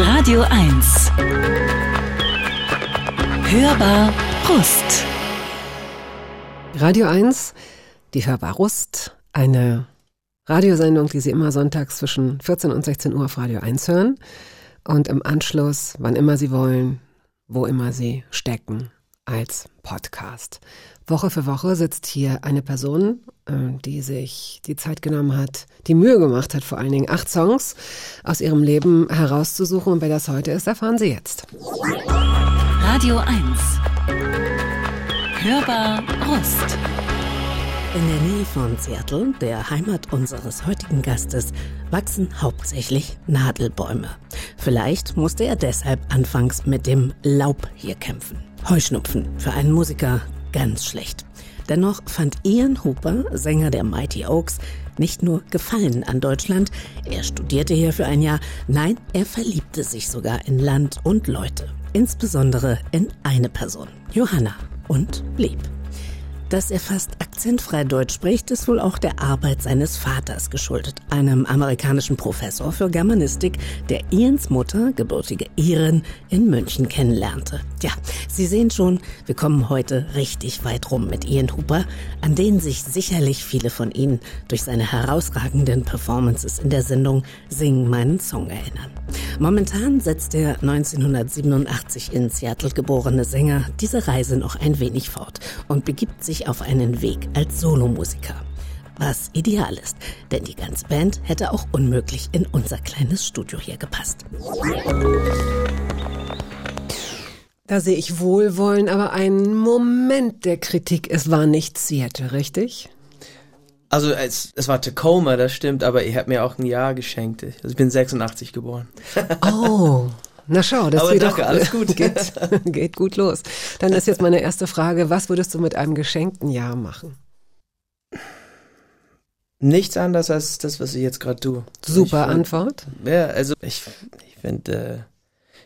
Radio 1. Hörbar Rust. Radio 1, die Hörbar Rust, eine Radiosendung, die Sie immer sonntags zwischen 14 und 16 Uhr auf Radio 1 hören und im Anschluss, wann immer Sie wollen, wo immer Sie stecken, als Podcast. Woche für Woche sitzt hier eine Person, äh, die sich die Zeit genommen hat, die Mühe gemacht hat, vor allen Dingen acht Songs aus ihrem Leben herauszusuchen. Und wer das heute ist, erfahren Sie jetzt. Radio 1. Hörbar Rust. In der Nähe von Seattle, der Heimat unseres heutigen Gastes, wachsen hauptsächlich Nadelbäume. Vielleicht musste er deshalb anfangs mit dem Laub hier kämpfen. Heuschnupfen für einen Musiker ganz schlecht. Dennoch fand Ian Hooper, Sänger der Mighty Oaks, nicht nur Gefallen an Deutschland, er studierte hier für ein Jahr, nein, er verliebte sich sogar in Land und Leute, insbesondere in eine Person, Johanna, und blieb. Dass er fast akzentfrei Deutsch spricht, ist wohl auch der Arbeit seines Vaters geschuldet, einem amerikanischen Professor für Germanistik, der Ians Mutter, gebürtige Iren, in München kennenlernte. Ja, Sie sehen schon, wir kommen heute richtig weit rum mit Ian Hooper, an den sich sicherlich viele von Ihnen durch seine herausragenden Performances in der Sendung Sing meinen Song erinnern. Momentan setzt der 1987 in Seattle geborene Sänger diese Reise noch ein wenig fort und begibt sich auf einen Weg als Solomusiker. Was ideal ist, denn die ganze Band hätte auch unmöglich in unser kleines Studio hier gepasst. Da sehe ich Wohlwollen, aber ein Moment der Kritik. Es war nicht Seattle, richtig? Also es, es war Tacoma, das stimmt, aber ihr habt mir auch ein Jahr geschenkt. Also ich bin 86 geboren. Oh, na schau, das geht danke, doch, alles gut. Geht, geht gut los. Dann ist jetzt meine erste Frage, was würdest du mit einem geschenkten Jahr machen? Nichts anderes als das, was ich jetzt gerade tue. Super ich, Antwort. Ja, also ich, ich finde äh,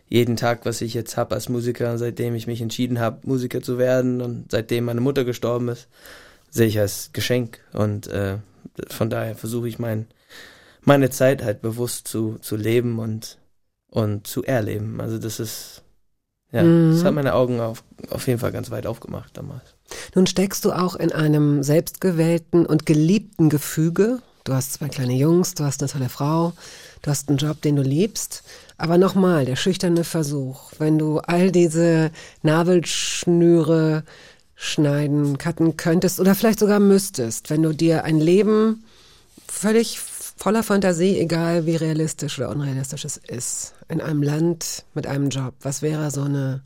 jeden Tag, was ich jetzt habe als Musiker, seitdem ich mich entschieden habe, Musiker zu werden und seitdem meine Mutter gestorben ist, sehe ich als Geschenk. Und äh, von daher versuche ich mein, meine Zeit halt bewusst zu, zu leben und, und zu erleben. Also das ist, ja, Mhm. das hat meine Augen auf, auf jeden Fall ganz weit aufgemacht damals. Nun steckst du auch in einem selbstgewählten und geliebten Gefüge. Du hast zwei kleine Jungs, du hast eine tolle Frau, du hast einen Job, den du liebst. Aber nochmal, der schüchterne Versuch, wenn du all diese Nabelschnüre schneiden, cutten könntest oder vielleicht sogar müsstest, wenn du dir ein Leben völlig voller Fantasie, egal wie realistisch oder unrealistisch es ist, in einem Land mit einem Job, was wäre so eine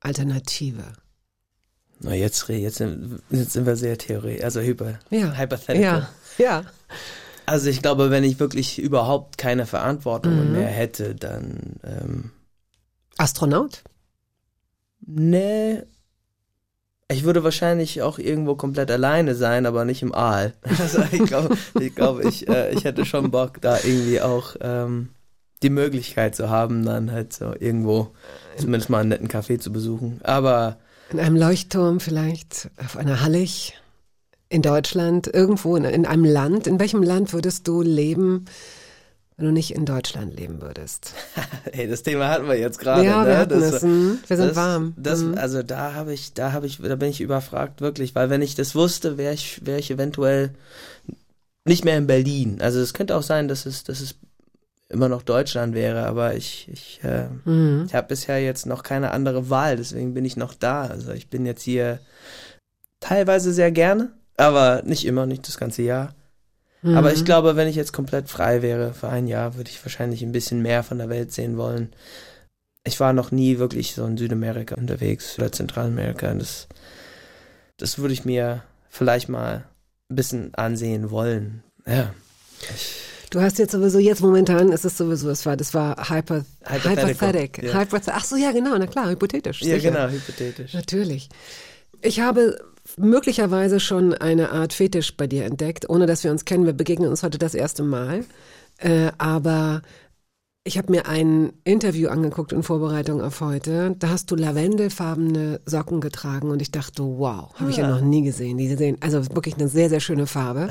Alternative? Na, jetzt, jetzt, sind, jetzt sind wir sehr theoretisch, also hyper, Ja. hypothetical. Ja, ja. Also ich glaube, wenn ich wirklich überhaupt keine Verantwortung Mhm. mehr hätte, dann ähm, Astronaut? nee. Ich würde wahrscheinlich auch irgendwo komplett alleine sein, aber nicht im Aal. Also ich glaube, ich, glaub, ich, äh, ich hätte schon Bock, da irgendwie auch ähm, die Möglichkeit zu haben, dann halt so irgendwo zumindest mal einen netten Café zu besuchen. Aber In einem Leuchtturm vielleicht, auf einer Hallig, in Deutschland, irgendwo in, in einem Land. In welchem Land würdest du leben, wenn du nicht in Deutschland leben würdest? hey, das Thema hatten wir jetzt gerade. ja, ne? wir hatten Das- es. hm? Wir sind das, warm. Das, Hm. Also da habe ich, da habe ich, da bin ich überfragt wirklich, weil wenn ich das wusste, wäre ich, wäre ich eventuell nicht mehr in Berlin. Also es könnte auch sein, dass es, dass es immer noch Deutschland wäre, aber ich, ich, äh, Mhm. ich habe bisher jetzt noch keine andere Wahl, deswegen bin ich noch da. Also ich bin jetzt hier teilweise sehr gerne, aber nicht immer, nicht das ganze Jahr. Mhm. Aber ich glaube, wenn ich jetzt komplett frei wäre für ein Jahr, würde ich wahrscheinlich ein bisschen mehr von der Welt sehen wollen. Ich war noch nie wirklich so in Südamerika unterwegs oder Zentralamerika. Das, das würde ich mir vielleicht mal ein bisschen ansehen wollen. Ja. Du hast jetzt sowieso, jetzt momentan ist es sowieso, es war, das war hyper, Hypothetical, hypothetic. ja. Hypoth- Ach so, ja, genau, na klar, hypothetisch. Ja, sicher. genau, hypothetisch. Natürlich. Ich habe möglicherweise schon eine Art Fetisch bei dir entdeckt, ohne dass wir uns kennen. Wir begegnen uns heute das erste Mal. Äh, aber Ich habe mir ein Interview angeguckt in Vorbereitung auf heute. Da hast du lavendelfarbene Socken getragen und ich dachte, wow, habe ich ja noch nie gesehen. Die sehen also wirklich eine sehr, sehr schöne Farbe.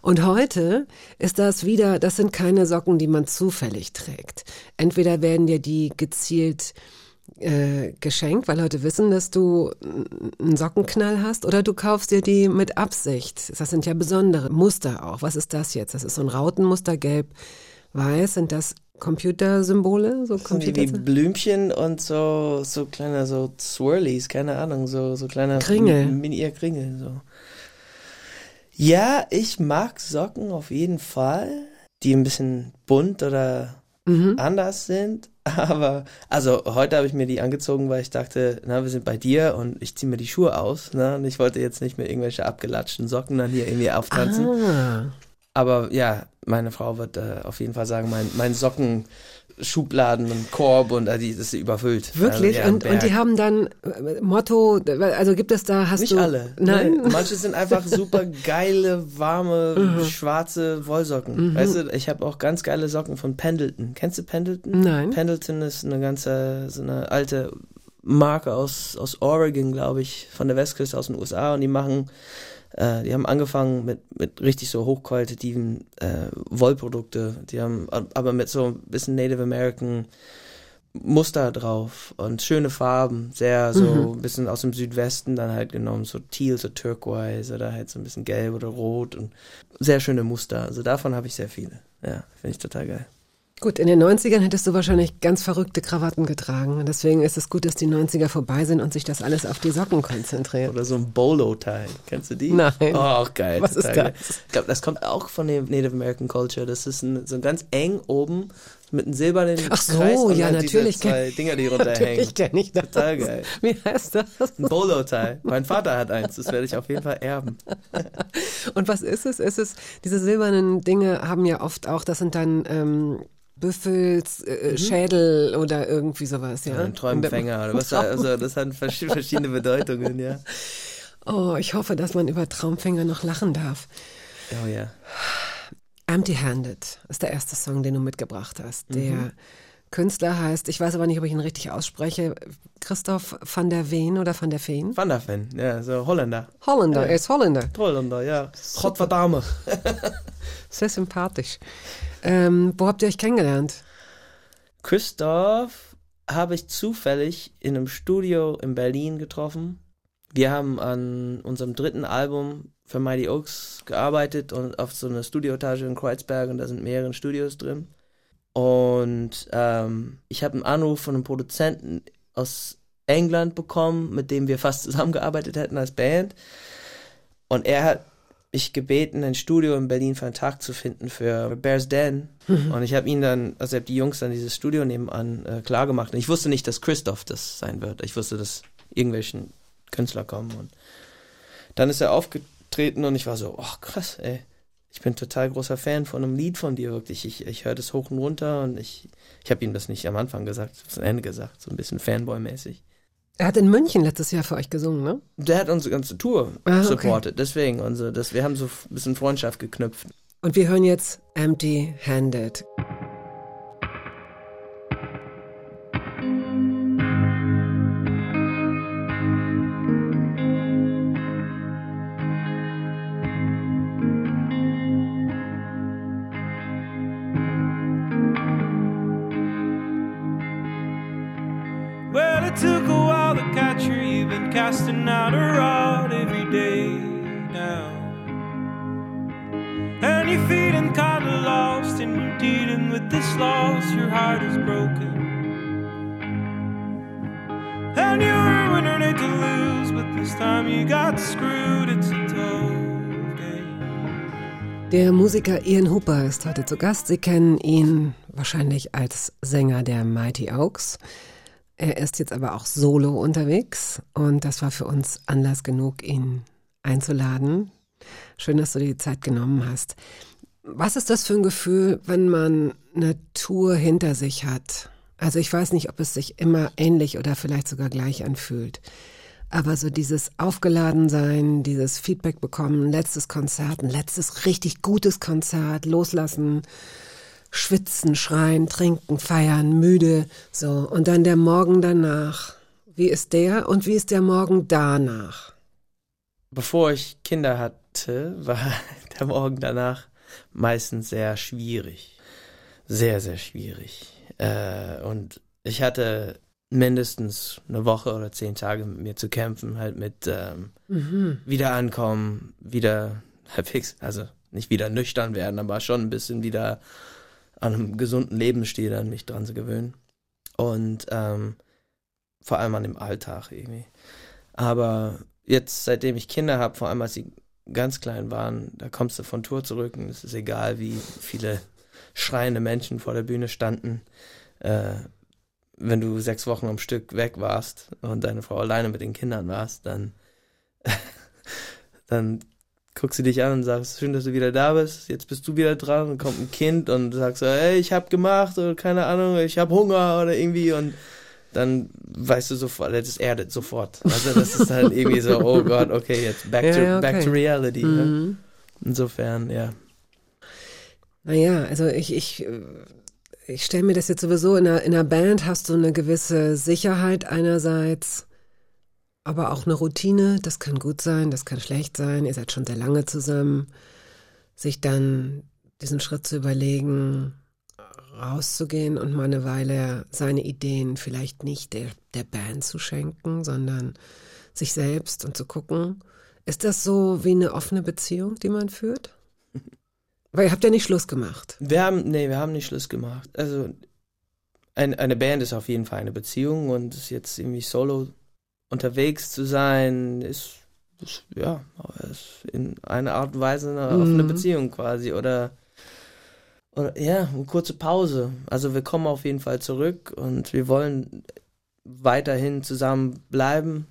Und heute ist das wieder, das sind keine Socken, die man zufällig trägt. Entweder werden dir die gezielt äh, geschenkt, weil Leute wissen, dass du einen Sockenknall hast, oder du kaufst dir die mit Absicht. Das sind ja besondere Muster auch. Was ist das jetzt? Das ist so ein Rautenmuster, gelb, weiß. Sind das Computersymbole? So sind wie Blümchen und so, so kleine so Swirlies, keine Ahnung, so, so kleine Kringel. Mini Kringel, so. Ja, ich mag Socken auf jeden Fall, die ein bisschen bunt oder mhm. anders sind. Aber, also heute habe ich mir die angezogen, weil ich dachte, na, wir sind bei dir und ich ziehe mir die Schuhe aus. Ne? Und ich wollte jetzt nicht mehr irgendwelche abgelatschten Socken dann hier irgendwie auftanzen. Ah. Aber ja, meine Frau wird äh, auf jeden Fall sagen, mein, mein Socken. Schubladen und Korb und also, das ist überfüllt. Wirklich? Also, ja, und, und die haben dann äh, Motto, also gibt es da, hast Nicht du... alle. Nein? Nein? Manche sind einfach super geile, warme, mhm. schwarze Wollsocken. Mhm. Weißt du, ich habe auch ganz geile Socken von Pendleton. Kennst du Pendleton? Nein. Pendleton ist eine ganze, so eine alte Marke aus, aus Oregon, glaube ich, von der Westküste aus den USA und die machen äh, die haben angefangen mit, mit richtig so hochqualitativen äh, Wollprodukte. Die haben aber mit so ein bisschen Native American Muster drauf und schöne Farben, sehr so mhm. ein bisschen aus dem Südwesten dann halt genommen, so teal, so turquoise oder halt so ein bisschen gelb oder rot und sehr schöne Muster. Also davon habe ich sehr viele. Ja, finde ich total geil. Gut, in den 90ern hättest du wahrscheinlich ganz verrückte Krawatten getragen. Und deswegen ist es gut, dass die 90er vorbei sind und sich das alles auf die Socken konzentriert. Oder so ein Bolo-Tie. Kennst du die? Nein. Oh, auch geil. Was ist das? Geil. Ich glaube, das kommt auch von der Native American Culture. Das ist ein, so ganz eng oben mit einem silbernen Ach so, Kreis und ja, natürlich. Zwei Dinger, die runterhängen. Natürlich kenne ich das. Total geil. Wie heißt das? Ein Bolo-Tie. Mein Vater hat eins. Das werde ich auf jeden Fall erben. und was ist es? Ist es, diese silbernen Dinge haben ja oft auch, das sind dann... Ähm, Büffels äh, mhm. Schädel oder irgendwie sowas, ja. ja ein Träumfänger oder was, also das hat verschiedene Bedeutungen, ja. Oh, ich hoffe, dass man über Traumfänger noch lachen darf. Oh ja. Empty-Handed ist der erste Song, den du mitgebracht hast. Der mhm. Künstler heißt, ich weiß aber nicht, ob ich ihn richtig ausspreche, Christoph van der Veen oder van der Veen? Van der Veen, ja, so Holländer. Holländer, ja. er ist Holländer. Holländer, ja. Gottverdame. Sehr sympathisch. Ähm, wo habt ihr euch kennengelernt? Christoph habe ich zufällig in einem Studio in Berlin getroffen. Wir haben an unserem dritten Album für Mighty Oaks gearbeitet und auf so einer Studioetage in Kreuzberg und da sind mehrere Studios drin. Und ähm, ich habe einen Anruf von einem Produzenten aus England bekommen, mit dem wir fast zusammengearbeitet hätten als Band. Und er hat mich gebeten, ein Studio in Berlin für einen Tag zu finden für Bears Den. Mhm. Und ich habe ihn dann, also ich habe die Jungs dann dieses Studio nebenan äh, klar gemacht. Und ich wusste nicht, dass Christoph das sein wird. Ich wusste, dass irgendwelchen Künstler kommen. Und dann ist er aufgetreten und ich war so, ach oh, krass, ey ich bin total großer Fan von einem Lied von dir, wirklich. Ich, ich höre das hoch und runter und ich, ich habe ihm das nicht am Anfang gesagt, ich habe am Ende gesagt, so ein bisschen Fanboy-mäßig. Er hat in München letztes Jahr für euch gesungen, ne? Der hat unsere ganze Tour ah, supportet, okay. deswegen. Unsere, das, wir haben so ein bisschen Freundschaft geknüpft. Und wir hören jetzt Empty Handed. Heart is broken. And you were winning it to lose, but this time you got screwed, it's a game. Der Musiker Ian Hooper ist heute zu Gast. Sie kennen ihn wahrscheinlich als Sänger der Mighty Oaks. Er ist jetzt aber auch solo unterwegs und das war für uns Anlass genug, ihn einzuladen. Schön, dass du dir die Zeit genommen hast. Was ist das für ein Gefühl, wenn man eine Tour hinter sich hat? Also ich weiß nicht, ob es sich immer ähnlich oder vielleicht sogar gleich anfühlt. Aber so dieses Aufgeladensein, dieses Feedback bekommen, letztes Konzert, ein letztes richtig gutes Konzert, loslassen, schwitzen, schreien, trinken, feiern, müde, so. Und dann der Morgen danach. Wie ist der und wie ist der Morgen danach? Bevor ich Kinder hatte, war der Morgen danach meistens sehr schwierig. Sehr, sehr schwierig. Äh, und ich hatte mindestens eine Woche oder zehn Tage mit mir zu kämpfen, halt mit ähm, Mhm. wieder ankommen, wieder halbwegs, also nicht wieder nüchtern werden, aber schon ein bisschen wieder an einem gesunden Lebensstil an mich dran zu gewöhnen. Und ähm, vor allem an dem Alltag irgendwie. Aber jetzt, seitdem ich Kinder habe, vor allem als sie ganz klein waren, da kommst du von Tour zurück und es ist egal, wie viele schreiende Menschen vor der Bühne standen. Äh, wenn du sechs Wochen am Stück weg warst und deine Frau alleine mit den Kindern warst, dann, dann guckst du dich an und sagst, schön, dass du wieder da bist, jetzt bist du wieder dran und kommt ein Kind und sagst so, hey, ich hab gemacht oder keine Ahnung, ich hab Hunger oder irgendwie und dann weißt du sofort, das erdet sofort. Also das ist dann irgendwie so, oh Gott, okay, jetzt back, Ja, to, ja, back okay. to reality. Ne? Mhm. Insofern, ja. Naja, also ich, ich, äh, ich stelle mir das jetzt sowieso, in einer, in einer Band hast du eine gewisse Sicherheit einerseits, aber auch eine Routine. Das kann gut sein, das kann schlecht sein. Ihr seid schon sehr lange zusammen. Sich dann diesen Schritt zu überlegen, rauszugehen und mal eine Weile seine Ideen vielleicht nicht der, der Band zu schenken, sondern sich selbst und zu gucken, ist das so wie eine offene Beziehung, die man führt? Weil ihr habt ja nicht Schluss gemacht. Wir haben, nee, wir haben nicht Schluss gemacht. Also ein, eine Band ist auf jeden Fall eine Beziehung und ist jetzt irgendwie solo unterwegs zu sein, ist, ist ja, ist in einer Art und Weise eine offene Mhm. Beziehung quasi oder oder ja, eine kurze Pause. Also wir kommen auf jeden Fall zurück und wir wollen weiterhin zusammen bleiben,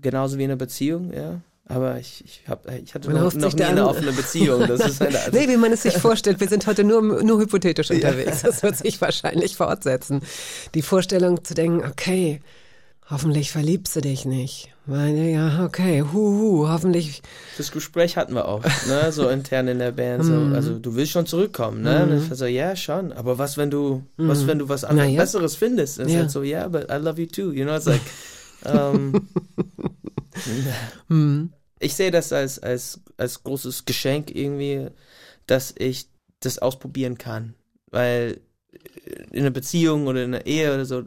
genauso wie in einer Beziehung, ja. Aber ich, ich, hab, ich hatte Man noch, noch nie eine offene Beziehung. Das ist eine, also, Nee, wie man es sich vorstellt, wir sind heute nur, nur hypothetisch unterwegs. Das wird sich wahrscheinlich fortsetzen. Die Vorstellung zu denken, okay, hoffentlich verliebst du dich nicht. Meine, ja, okay, huhu, hoffentlich. Das Gespräch hatten wir auch, ne, so intern in der Band. So, Mhm. also du willst schon zurückkommen, ne? Und ich war so, ja, schon. Aber was, wenn du, was, Mhm. wenn du was anderes, ja. Besseres findest? Und es Ja. halt so, ja, but I love you too. You know, it's like, ähm, Hm. ich sehe das als, als, als großes Geschenk irgendwie, dass ich das ausprobieren kann. Weil in einer Beziehung oder in einer Ehe oder so,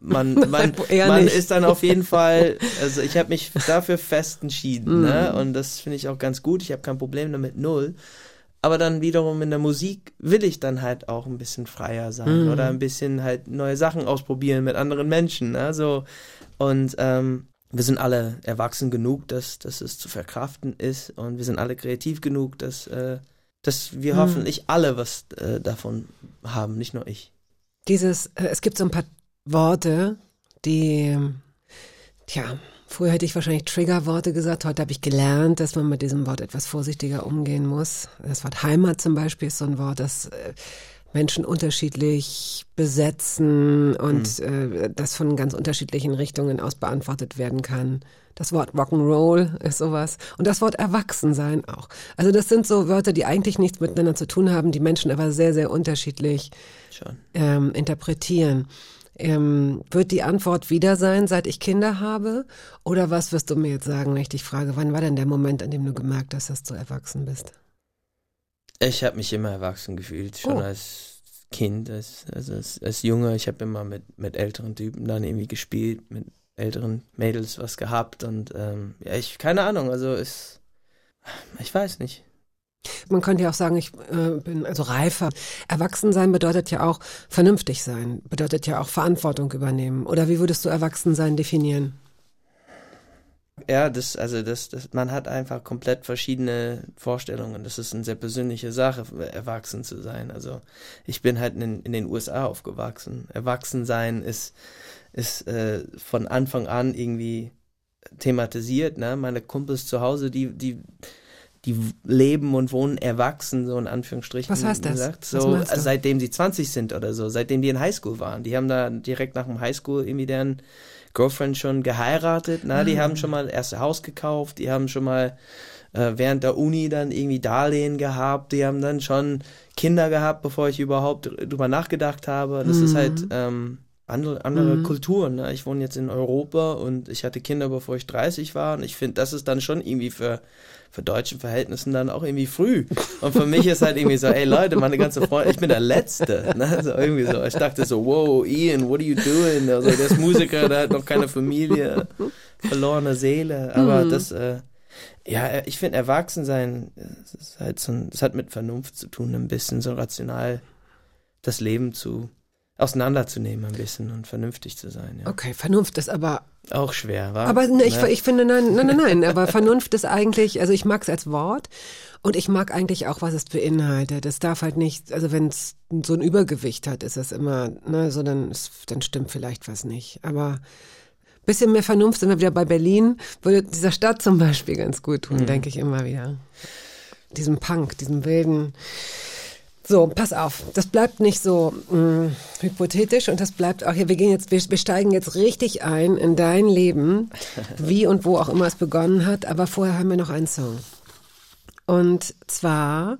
man, man, man ist dann auf jeden Fall, also ich habe mich dafür fest entschieden, ne? Und das finde ich auch ganz gut. Ich habe kein Problem damit, null. Aber dann wiederum in der Musik will ich dann halt auch ein bisschen freier sein Mhm. oder ein bisschen halt neue Sachen ausprobieren mit anderen Menschen. Ne? So, und ähm, wir sind alle erwachsen genug, dass, dass es zu verkraften ist und wir sind alle kreativ genug, dass, äh, dass wir Mhm. hoffentlich alle was äh, davon haben, nicht nur ich. Dieses, äh, es gibt so ein paar Worte, die, tja, früher hätte ich wahrscheinlich Triggerworte gesagt, heute habe ich gelernt, dass man mit diesem Wort etwas vorsichtiger umgehen muss. Das Wort Heimat zum Beispiel ist so ein Wort, das äh, Menschen unterschiedlich besetzen und äh, das von ganz unterschiedlichen Richtungen aus beantwortet werden kann. Das Wort Rock'n'Roll ist sowas. Und das Wort Erwachsensein auch. Also das sind so Wörter, die eigentlich nichts miteinander zu tun haben, die Menschen aber sehr, sehr unterschiedlich ähm, interpretieren. Ähm, wird die Antwort wieder sein, seit ich Kinder habe? Oder was wirst du mir jetzt sagen, wenn ich dich frage, wann war denn der Moment, an dem du gemerkt hast, dass du erwachsen bist? Ich habe mich immer erwachsen gefühlt, schon Oh. als Kind, als, also als, als Junge. Ich habe immer mit, mit älteren Typen dann irgendwie gespielt, mit älteren Mädels was gehabt und ähm, ja, ich, keine Ahnung, also ist, ich weiß nicht. Man könnte ja auch sagen, ich äh, bin also reifer. Erwachsen sein bedeutet ja auch vernünftig sein, bedeutet ja auch Verantwortung übernehmen. Oder wie würdest du Erwachsensein definieren? Ja, das, also das, das, man hat einfach komplett verschiedene Vorstellungen. Das ist eine sehr persönliche Sache, erwachsen zu sein. Also ich bin halt in, in den USA aufgewachsen. Erwachsen sein ist, ist äh, von Anfang an irgendwie thematisiert. Ne? Meine Kumpels zu Hause, die, die, die leben und wohnen erwachsen, so in Anführungsstrichen. Was heißt das? Gesagt. So, seitdem sie 20 sind oder so, seitdem die in Highschool waren. Die haben da direkt nach dem Highschool irgendwie deren Girlfriend schon geheiratet. Na, die Ah. haben schon mal das erste Haus gekauft, die haben schon mal äh, während der Uni dann irgendwie Darlehen gehabt. Die haben dann schon Kinder gehabt, bevor ich überhaupt drüber nachgedacht habe. Das ist halt ähm, andere, andere Kulturen. Ne? Ich wohne jetzt in Europa und ich hatte Kinder, bevor ich 30 war. Und ich finde, das ist dann schon irgendwie für, für deutsche Verhältnissen dann auch irgendwie früh. Und für mich ist halt irgendwie so, ey Leute, meine ganze Freunde, ich bin der Letzte. Ne? So irgendwie so. Ich dachte so, wow, Ian, what are you doing? Also der ist Musiker, der hat noch keine Familie, verlorene Seele. Aber das, äh, ja, ich finde Erwachsensein, es ist halt so ein, es hat mit Vernunft zu tun, ein bisschen so rational das Leben zu auseinanderzunehmen ein bisschen und vernünftig zu sein. Ja. Okay, Vernunft ist aber Auch schwer, war. Aber ne, ich, ich finde, nein, nein, nein, nein, aber Vernunft ist eigentlich, also ich mag es als Wort und ich mag eigentlich auch, was es beinhaltet. Es darf halt nicht, also wenn es so ein Übergewicht hat, ist das immer, ne, so dann, dann stimmt vielleicht was nicht. Aber bisschen mehr Vernunft sind wir wieder bei Berlin, würde dieser Stadt zum Beispiel ganz gut tun, denke ich immer wieder. Diesem Punk, diesem wilden. So, pass auf, das bleibt nicht so mh, hypothetisch und das bleibt auch hier, wir gehen jetzt, wir, wir steigen jetzt richtig ein in dein Leben, wie und wo auch immer es begonnen hat, aber vorher haben wir noch einen Song. Und zwar,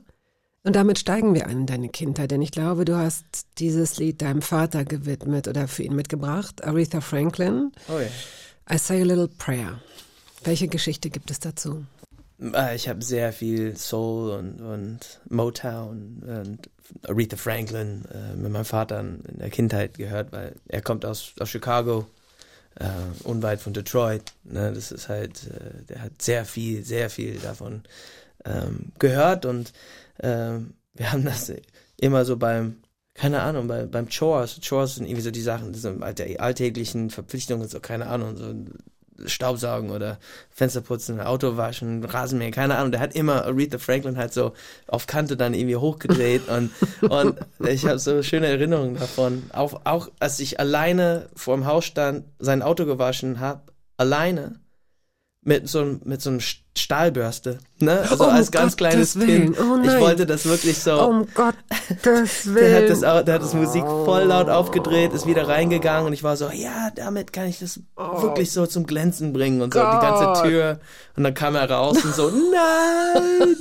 und damit steigen wir ein in deine Kindheit, denn ich glaube, du hast dieses Lied deinem Vater gewidmet oder für ihn mitgebracht, Aretha Franklin, oh ja. I Say a Little Prayer. Welche Geschichte gibt es dazu? Äh, Ich habe sehr viel Soul und, und Motown und Aretha Franklin äh, mit meinem Vater in der Kindheit gehört, weil er kommt aus, aus Chicago, äh, unweit von Detroit. Ne? Das ist halt, äh, der hat sehr viel, sehr viel davon ähm, gehört und ähm, wir haben das immer so beim, keine Ahnung, bei, beim Chores. Chores sind irgendwie so die Sachen, die halt die alltäglichen Verpflichtungen, so keine Ahnung, so Staubsaugen oder Fenster putzen, Auto waschen, Rasenmähen, keine Ahnung. Der hat immer Aretha Franklin halt so auf Kante dann irgendwie hochgedreht und, und ich habe so schöne Erinnerungen davon. Auch, auch als ich alleine vor dem Haus stand, sein Auto gewaschen habe, alleine mit so, einem- mit so einem Stahlbürste, ne? Also Um als ganz Gottes kleines. Kind. Oh ich wollte das wirklich so. Um Gottes Willen. Der hat, das, der hat das Musik voll laut aufgedreht, ist wieder reingegangen und ich war so, ja, damit kann ich das wirklich so zum Glänzen bringen und so die Gott. ganze Tür. Und dann kam er raus und so, nein!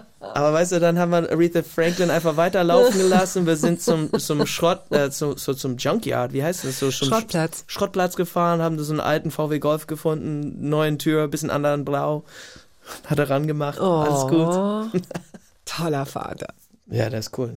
Aber weißt du, dann haben wir Aretha Franklin einfach weiterlaufen gelassen. Wir sind zum, zum Schrott, äh, zu, so zum Junkyard, wie heißt das? So, zum Schrottplatz. Schrottplatz gefahren, haben so einen alten VW Golf gefunden, neuen Tür, bisschen anderen Blau. Hat er rangemacht, alles gut. Oh, Toller Vater. Ja, das ist cool.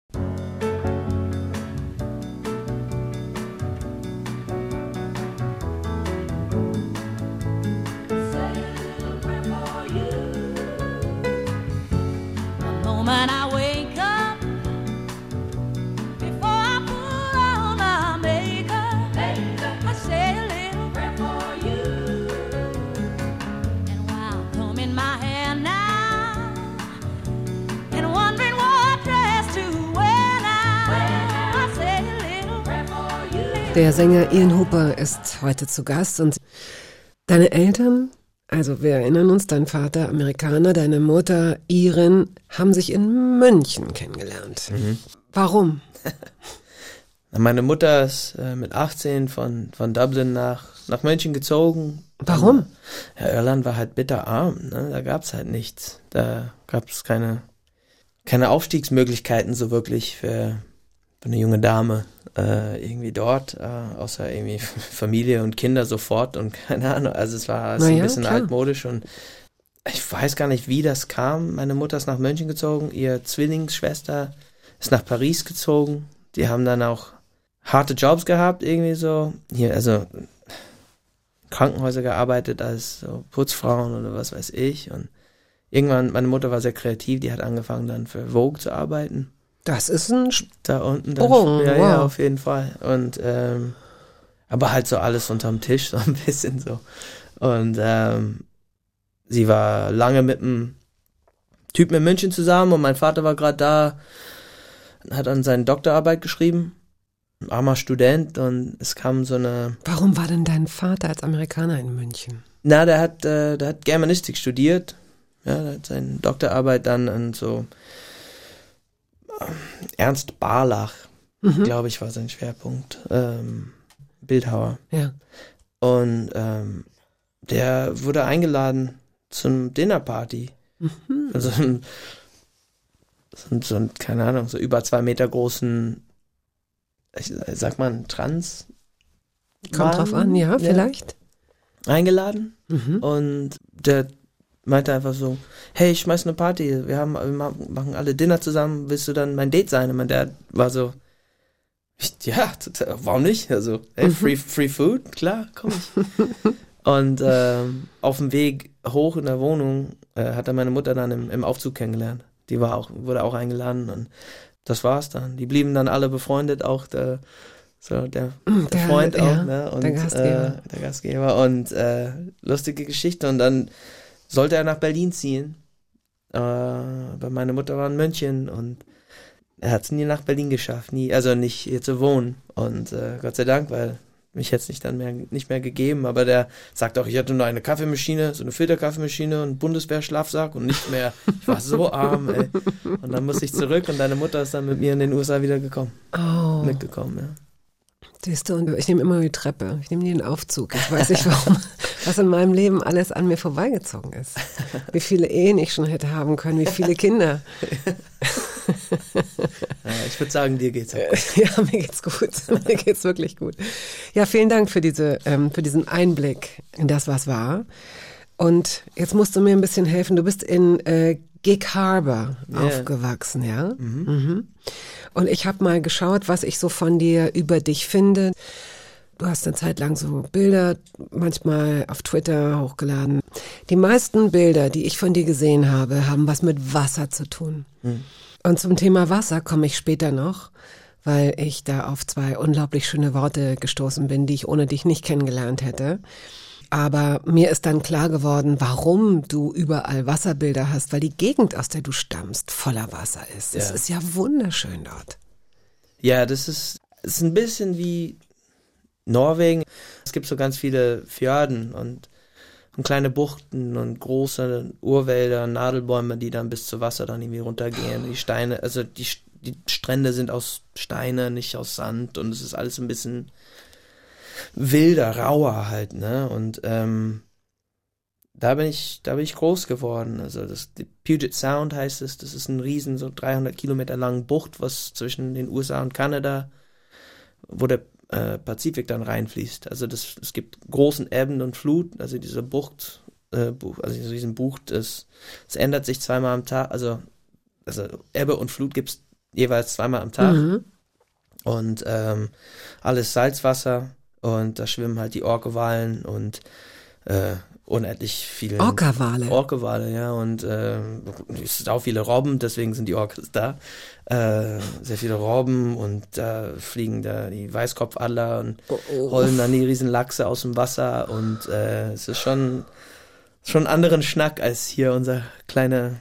Der Sänger Ian Hooper ist heute zu Gast und deine Eltern, also wir erinnern uns, dein Vater Amerikaner, deine Mutter Iren, haben sich in München kennengelernt. Warum? Meine Mutter ist äh, mit 18 von, von Dublin nach, nach München gezogen. Warum? Ja, Irland war halt bitterarm, ne? da gab's halt nichts. Da gab's keine, keine Aufstiegsmöglichkeiten so wirklich für, eine junge Dame äh, irgendwie dort, äh, außer irgendwie Familie und Kinder sofort und keine Ahnung. Also es war es Na ein ja, bisschen klar. altmodisch und ich weiß gar nicht, wie das kam. Meine Mutter ist nach München gezogen, ihr Zwillingsschwester ist nach Paris gezogen. Die haben dann auch harte Jobs gehabt, irgendwie so. Hier, also Krankenhäuser gearbeitet als so Putzfrauen oder was weiß ich. Und irgendwann, meine Mutter war sehr kreativ, die hat angefangen dann für Vogue zu arbeiten. Das ist ein Sp Da unten dann. Oh, ja, ja, wow. auf jeden Fall. Und ähm, aber halt so alles unterm Tisch, so ein bisschen so. Und ähm, sie war lange mit einem Typen in München zusammen und mein Vater war gerade da, hat an seine Doktorarbeit geschrieben. Ein armer Student und es kam so eine Warum war denn dein Vater als Amerikaner in München? Na, der hat, äh, der hat Germanistik studiert. Ja, der hat seine Doktorarbeit dann an so Ernst Barlach, Mhm. glaube ich, war sein Schwerpunkt. Ähm, Bildhauer. Ja. Und ähm, der wurde eingeladen zum Dinnerparty. Also ein, so, ein- so ein, keine Ahnung, so über zwei Meter großen, ich sag mal, Trans. Kommt drauf an, ja, vielleicht. Eingeladen Mhm. und der meinte einfach so, hey, ich schmeiß eine Party, wir haben, wir ma- machen alle Dinner zusammen, willst du dann mein Date sein? Und mein Dad war so, ja, total, warum nicht? Also, hey, free, free food, klar, komm ich. und ähm, auf dem Weg hoch in der Wohnung äh, hat er meine Mutter dann im, im Aufzug kennengelernt. Die war auch, wurde auch eingeladen und das war's dann. Die blieben dann alle befreundet, auch der, so der, der Der- Freund ja, auch, ne? Und, der Gastgeber. Äh, der Gastgeber und äh, lustige Geschichte. Und dann sollte er nach Berlin ziehen. Äh, weil meine Mutter war in München und er hat es nie nach Berlin geschafft, nie, also nicht hier zu wohnen. Und äh, Gott sei Dank, weil mich hätte es nicht dann mehr nicht mehr gegeben, aber der sagt auch, ich hatte nur eine Kaffeemaschine, so eine Filterkaffeemaschine und einen Bundeswehr-Schlafsack und nicht mehr. Ich war so arm, ey. Und dann musste ich zurück und deine Mutter ist dann mit mir in den USA wieder gekommen, Oh, mitgekommen, ja. Siehst du, und ich nehme immer die Treppe. Ich nehme nie den Aufzug. Ich weiß nicht warum, was in meinem Leben alles an mir vorbeigezogen ist. Wie viele Ehen ich schon hätte haben können, wie viele Kinder. ich würde sagen, dir geht's auch. Ja, mir geht's gut. Mir geht's wirklich gut. Ja, vielen Dank für diese, ähm, für diesen Einblick in das, was war. Und jetzt musst du mir ein bisschen helfen. Du bist in äh, Gig Harbor Ja. aufgewachsen, ja? Mhm. Und ich habe mal geschaut, was ich so von dir über dich finde. Du hast eine Zeit lang so Bilder manchmal auf Twitter hochgeladen. Die meisten Bilder, die ich von dir gesehen habe, haben was mit Wasser zu tun. Und zum Thema Wasser komme ich später noch, weil ich da auf zwei unglaublich schöne Worte gestoßen bin, die ich ohne dich nicht kennengelernt hätte. Aber mir ist dann klar geworden, warum du überall Wasserbilder hast, weil die Gegend, aus der du stammst, voller Wasser ist. Es Ja. ist ja wunderschön dort. Ja, das ist, ist ein bisschen wie Norwegen. Es gibt so ganz viele Fjorden und, und kleine Buchten und große Urwälder, Nadelbäume, die dann bis zu Wasser dann irgendwie runtergehen. Die Steine, also die, die Strände sind aus Steine, nicht aus Sand und es ist alles ein bisschen wilder, rauer halt, ne? Und ähm, da bin ich, da bin ich groß geworden. Also das Puget Sound heißt es. Das ist ein riesen, so 300 Kilometer langen Bucht, was zwischen den USA und Kanada, wo der äh, Pazifik dann reinfließt. Also das, es gibt großen Ebben und Flut. Also diese Bucht, äh, also diesen Bucht, es, es ändert sich zweimal am Tag. Also also Ebbe und Flut gibt's jeweils zweimal am Tag Mhm. und ähm, alles Salzwasser und da schwimmen halt die Orkewalen und äh, unendlich viele Orca-Wale. Orkewale, ja, und äh, es sind auch viele Robben, deswegen sind die Orcas da. Äh, sehr viele Robben und da fliegen da die Weißkopfadler und Oh, rollen dann die riesen Lachse aus dem Wasser und äh, es ist schon schon einen anderen Schnack als hier unser kleine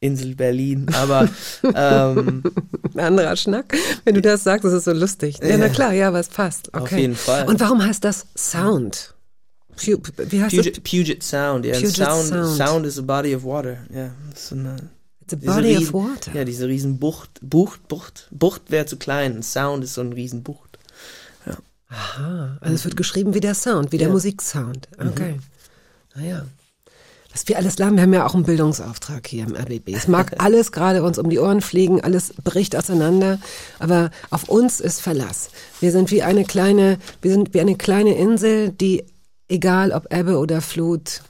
Insel Berlin, aber ähm, Ein anderer Schnack. Wenn du das sagst, das ist so lustig. Ja, na Ja. klar, ja, aber es passt. Okay. auf jeden Fall. Und warum heißt das Sound? Pu- Wie heißt Puget, Puget Sound, ja. Puget Sound, Sound. Sound is a body of water, ja. Das so eine, das? It's a body of water. Ja, diese riesen Bucht, Bucht, Bucht. Bucht wäre zu klein, ein Sound ist so ein riesen Bucht. Aha. Also es wird geschrieben wie der Sound, wie der Ja. Musiksound. Okay. Naja. Was wir alles lernen, wir haben ja auch einen Bildungsauftrag hier im RBB. Es mag alles gerade uns um die Ohren fliegen, alles bricht auseinander, aber auf uns ist Verlass. Wir sind wie eine kleine, wir sind wie eine kleine Insel, die, egal ob Ebbe oder Flut,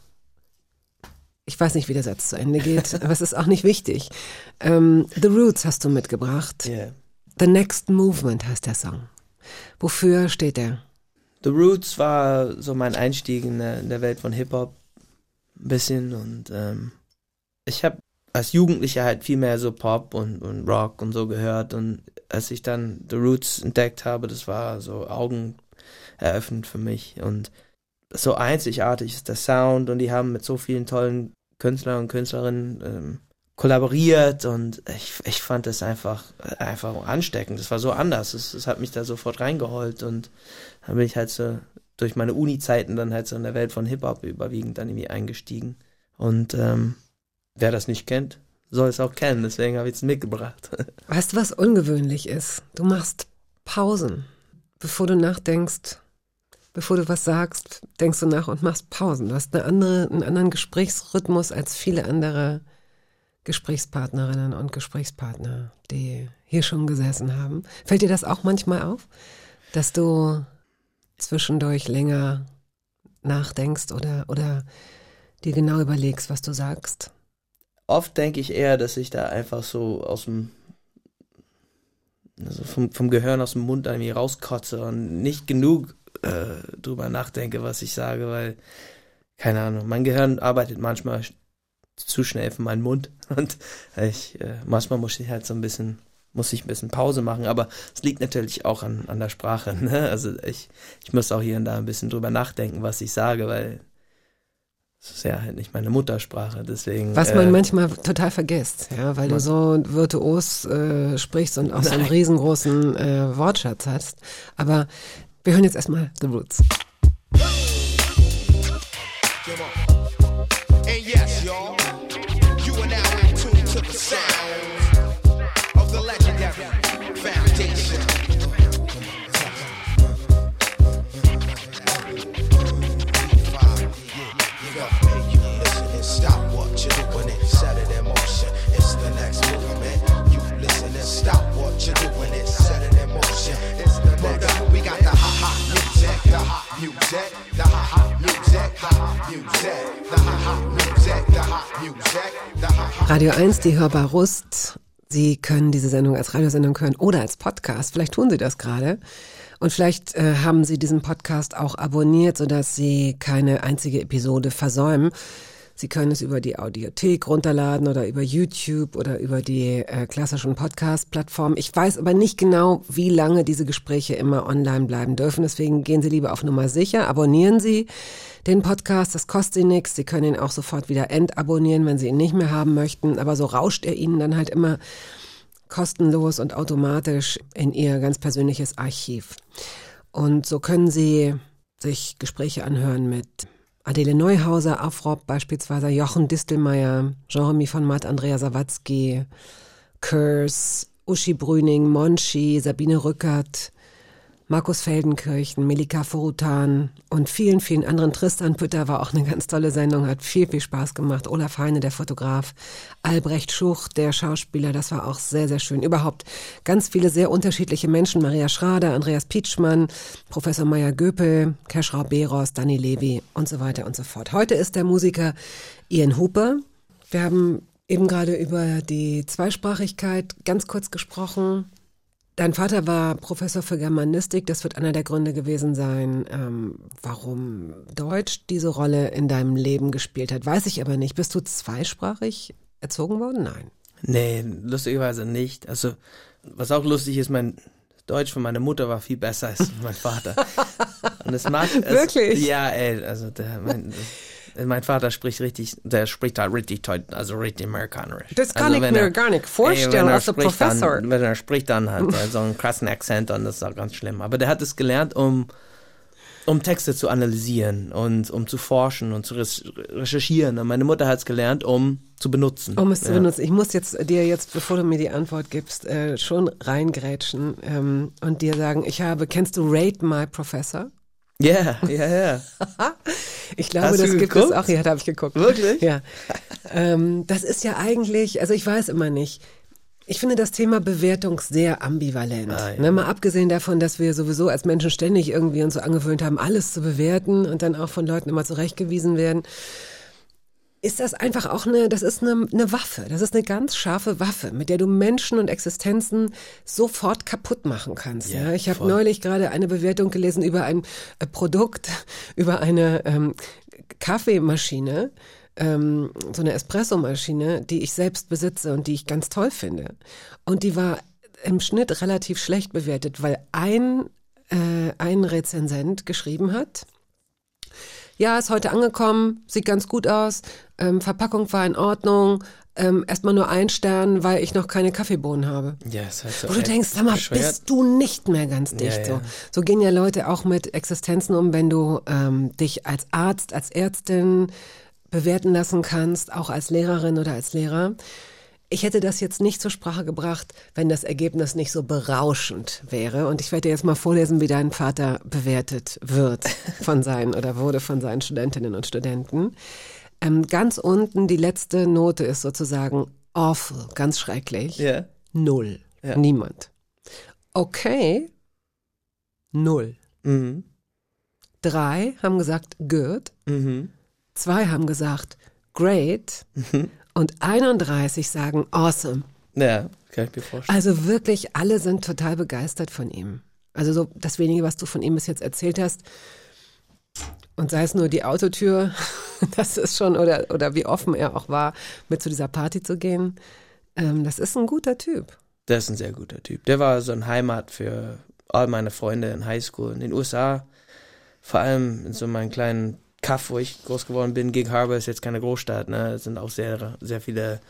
ich weiß nicht, wie der Satz zu Ende geht, aber es ist auch nicht wichtig. Ähm, The Roots hast du mitgebracht. Yeah. The Next Movement heißt der Song. Wofür steht der? The Roots war so mein Einstieg in der, in der Welt von Hip-Hop ein bisschen und ähm, ich habe als Jugendlicher halt viel mehr so Pop und, und Rock und so gehört und als ich dann The Roots entdeckt habe, das war so Augen eröffnend für mich und so einzigartig ist der Sound und die haben mit so vielen tollen Künstlern und Künstlerinnen ähm, kollaboriert und ich, ich fand das einfach einfach ansteckend. Das war so anders. Es hat mich da sofort reingeholt und dann bin ich halt so durch meine Uni-Zeiten dann halt so in der Welt von Hip-Hop überwiegend dann irgendwie eingestiegen. Und ähm, wer das nicht kennt, soll es auch kennen. Deswegen habe ich es mitgebracht. Weißt du, was ungewöhnlich ist? Du machst Pausen, bevor du nachdenkst, bevor du was sagst, denkst du nach und machst Pausen. Du hast eine andere, einen anderen Gesprächsrhythmus als viele andere Gesprächspartnerinnen und Gesprächspartner, die hier schon gesessen haben. Fällt dir das auch manchmal auf, dass du zwischendurch länger nachdenkst oder, oder dir genau überlegst, was du sagst? Oft denke ich eher, dass ich da einfach so aus dem also vom, vom Gehirn aus dem Mund irgendwie rauskotze und nicht genug äh, drüber nachdenke, was ich sage, weil, keine Ahnung, mein Gehirn arbeitet manchmal sch- zu schnell für meinen Mund und ich, äh, manchmal muss ich halt so ein bisschen, muss ich ein bisschen Pause machen, aber es liegt natürlich auch an, an der Sprache, ne? Also ich, ich muss auch hier und da ein bisschen drüber nachdenken, was ich sage, weil es ist ja halt nicht meine Muttersprache, deswegen. Was man äh, manchmal total vergisst, ja, weil du so virtuos äh, sprichst und auch so einen Nein. riesengroßen äh, Wortschatz hast. Aber wir hören jetzt erstmal The Roots. And yes, y'all, you're doing and set it in motion. It's the next. We got the ha ha music, the hot music, the ha ha music, ha ha music, the ha ha music, the hot music, the ha ha. Radio 1, die Hörbar Rust. Sie können diese Sendung als Radiosendung hören oder als Podcast. Vielleicht tun Sie das gerade. Und vielleicht äh, haben Sie diesen Podcast auch abonniert, sodass Sie keine einzige Episode versäumen. Sie können es über die Audiothek runterladen oder über YouTube oder über die äh, klassischen Podcast-Plattformen. Ich weiß aber nicht genau, wie lange diese Gespräche immer online bleiben dürfen. Deswegen gehen Sie lieber auf Nummer sicher. Abonnieren Sie den Podcast. Das kostet Sie nichts. Sie können ihn auch sofort wieder entabonnieren, wenn Sie ihn nicht mehr haben möchten. Aber so rauscht er Ihnen dann halt immer kostenlos und automatisch in Ihr ganz persönliches Archiv. Und so können Sie sich Gespräche anhören mit Adele Neuhauser, Afrop beispielsweise, Jochen Distelmeier, Jean-Remy von Matt, Andrea Sawatzki, Kurs, Uschi Brüning, Monchi, Sabine Rückert, Markus Feldenkirchen, Melika Forutan und vielen, vielen anderen. Tristan Pütter war auch eine ganz tolle Sendung, hat viel, viel Spaß gemacht. Olaf Heine, der Fotograf, Albrecht Schucht, der Schauspieler, das war auch sehr, sehr schön. Überhaupt ganz viele sehr unterschiedliche Menschen. Maria Schrader, Andreas Pietschmann, Professor Meier Göpel, Keschrau Beros, Danny Levy und so weiter und so fort. Heute ist der Musiker Ian Hooper. Wir haben eben gerade über die Zweisprachigkeit ganz kurz gesprochen. Dein Vater war Professor für Germanistik. Das wird einer der Gründe gewesen sein, ähm, warum Deutsch diese Rolle in deinem Leben gespielt hat. Weiß ich aber nicht. Bist du zweisprachig erzogen worden? Nein. Nee, lustigerweise nicht. Also, was auch lustig ist, mein Deutsch von meiner Mutter war viel besser als mein Vater. Und es macht es, Wirklich? Ja, ey, also der, mein, mein Vater spricht richtig, der spricht halt richtig toll, also richtig amerikanerisch. Das kann also ich mir er- gar nicht ey, vorstellen er als Professor. Dann, wenn er spricht, dann hat er so einen krassen Akzent und das ist auch ganz schlimm. Aber der hat es gelernt, um um Texte zu analysieren und um zu forschen und zu recherchieren. Und meine Mutter hat es gelernt, um zu benutzen. Um es zu Ja. benutzen. Ich muss jetzt dir jetzt, bevor du mir die Antwort gibst, äh, schon reingrätschen ähm, und dir sagen, ich habe, kennst du Rate My Professor? Ja, ja, ja. Ich glaube, Hast das gibt geguckt? es auch. Ja, da habe ich geguckt. Wirklich? Ja. ähm, das ist ja eigentlich, also ich weiß immer nicht. Ich finde das Thema Bewertung sehr ambivalent. Ah, ja. ne, mal abgesehen davon, dass wir sowieso als Menschen ständig irgendwie uns so angewöhnt haben, alles zu bewerten und dann auch von Leuten immer zurechtgewiesen werden. Ist das einfach auch eine, das ist eine, eine Waffe. Das ist eine ganz scharfe Waffe, mit der du Menschen und Existenzen sofort kaputt machen kannst. Ja, Ja, ich habe neulich gerade eine Bewertung gelesen über ein äh, Produkt, über eine ähm, Kaffeemaschine, ähm, so eine Espressomaschine, die ich selbst besitze und die ich ganz toll finde. Und die war im Schnitt relativ schlecht bewertet, weil ein, äh, ein Rezensent geschrieben hat, ja, ist heute angekommen, sieht ganz gut aus, ähm, Verpackung war in Ordnung, ähm, erstmal nur ein Stern, weil ich noch keine Kaffeebohnen habe. Ja, ist halt so Wo du denkst, sag mal, bescheuert. bist du nicht mehr ganz dicht Ja, so. ja. So gehen ja Leute auch mit Existenzen um, wenn du ähm, dich als Arzt, als Ärztin bewerten lassen kannst, auch als Lehrerin oder als Lehrer. Ich hätte das jetzt nicht zur Sprache gebracht, wenn das Ergebnis nicht so berauschend wäre. Und ich werde dir jetzt mal vorlesen, wie dein Vater bewertet wird von seinen oder wurde von seinen Studentinnen und Studenten. Ähm, ganz unten die letzte Note ist sozusagen awful, ganz schrecklich. Ja. Null. Ja. Niemand. Okay. Null. Mhm. Drei haben gesagt good. Mhm. Zwei haben gesagt great. Mhm. Und 31 sagen awesome. Ja, kann ich mir vorstellen. Also wirklich, alle sind total begeistert von ihm. Also so das wenige, was du von ihm bis jetzt erzählt hast. Und sei es nur die Autotür, das ist schon, oder, oder wie offen er auch war, mit zu dieser Party zu gehen. Ähm, das ist ein guter Typ. Der ist ein sehr guter Typ. Der war so ein Heimat für all meine Freunde in Highschool in den USA. Vor allem in so meinem kleinen Kaff, wo ich groß geworden bin. Gig Harbor ist jetzt keine Großstadt. Ne? Es sind auch sehr, sehr viele,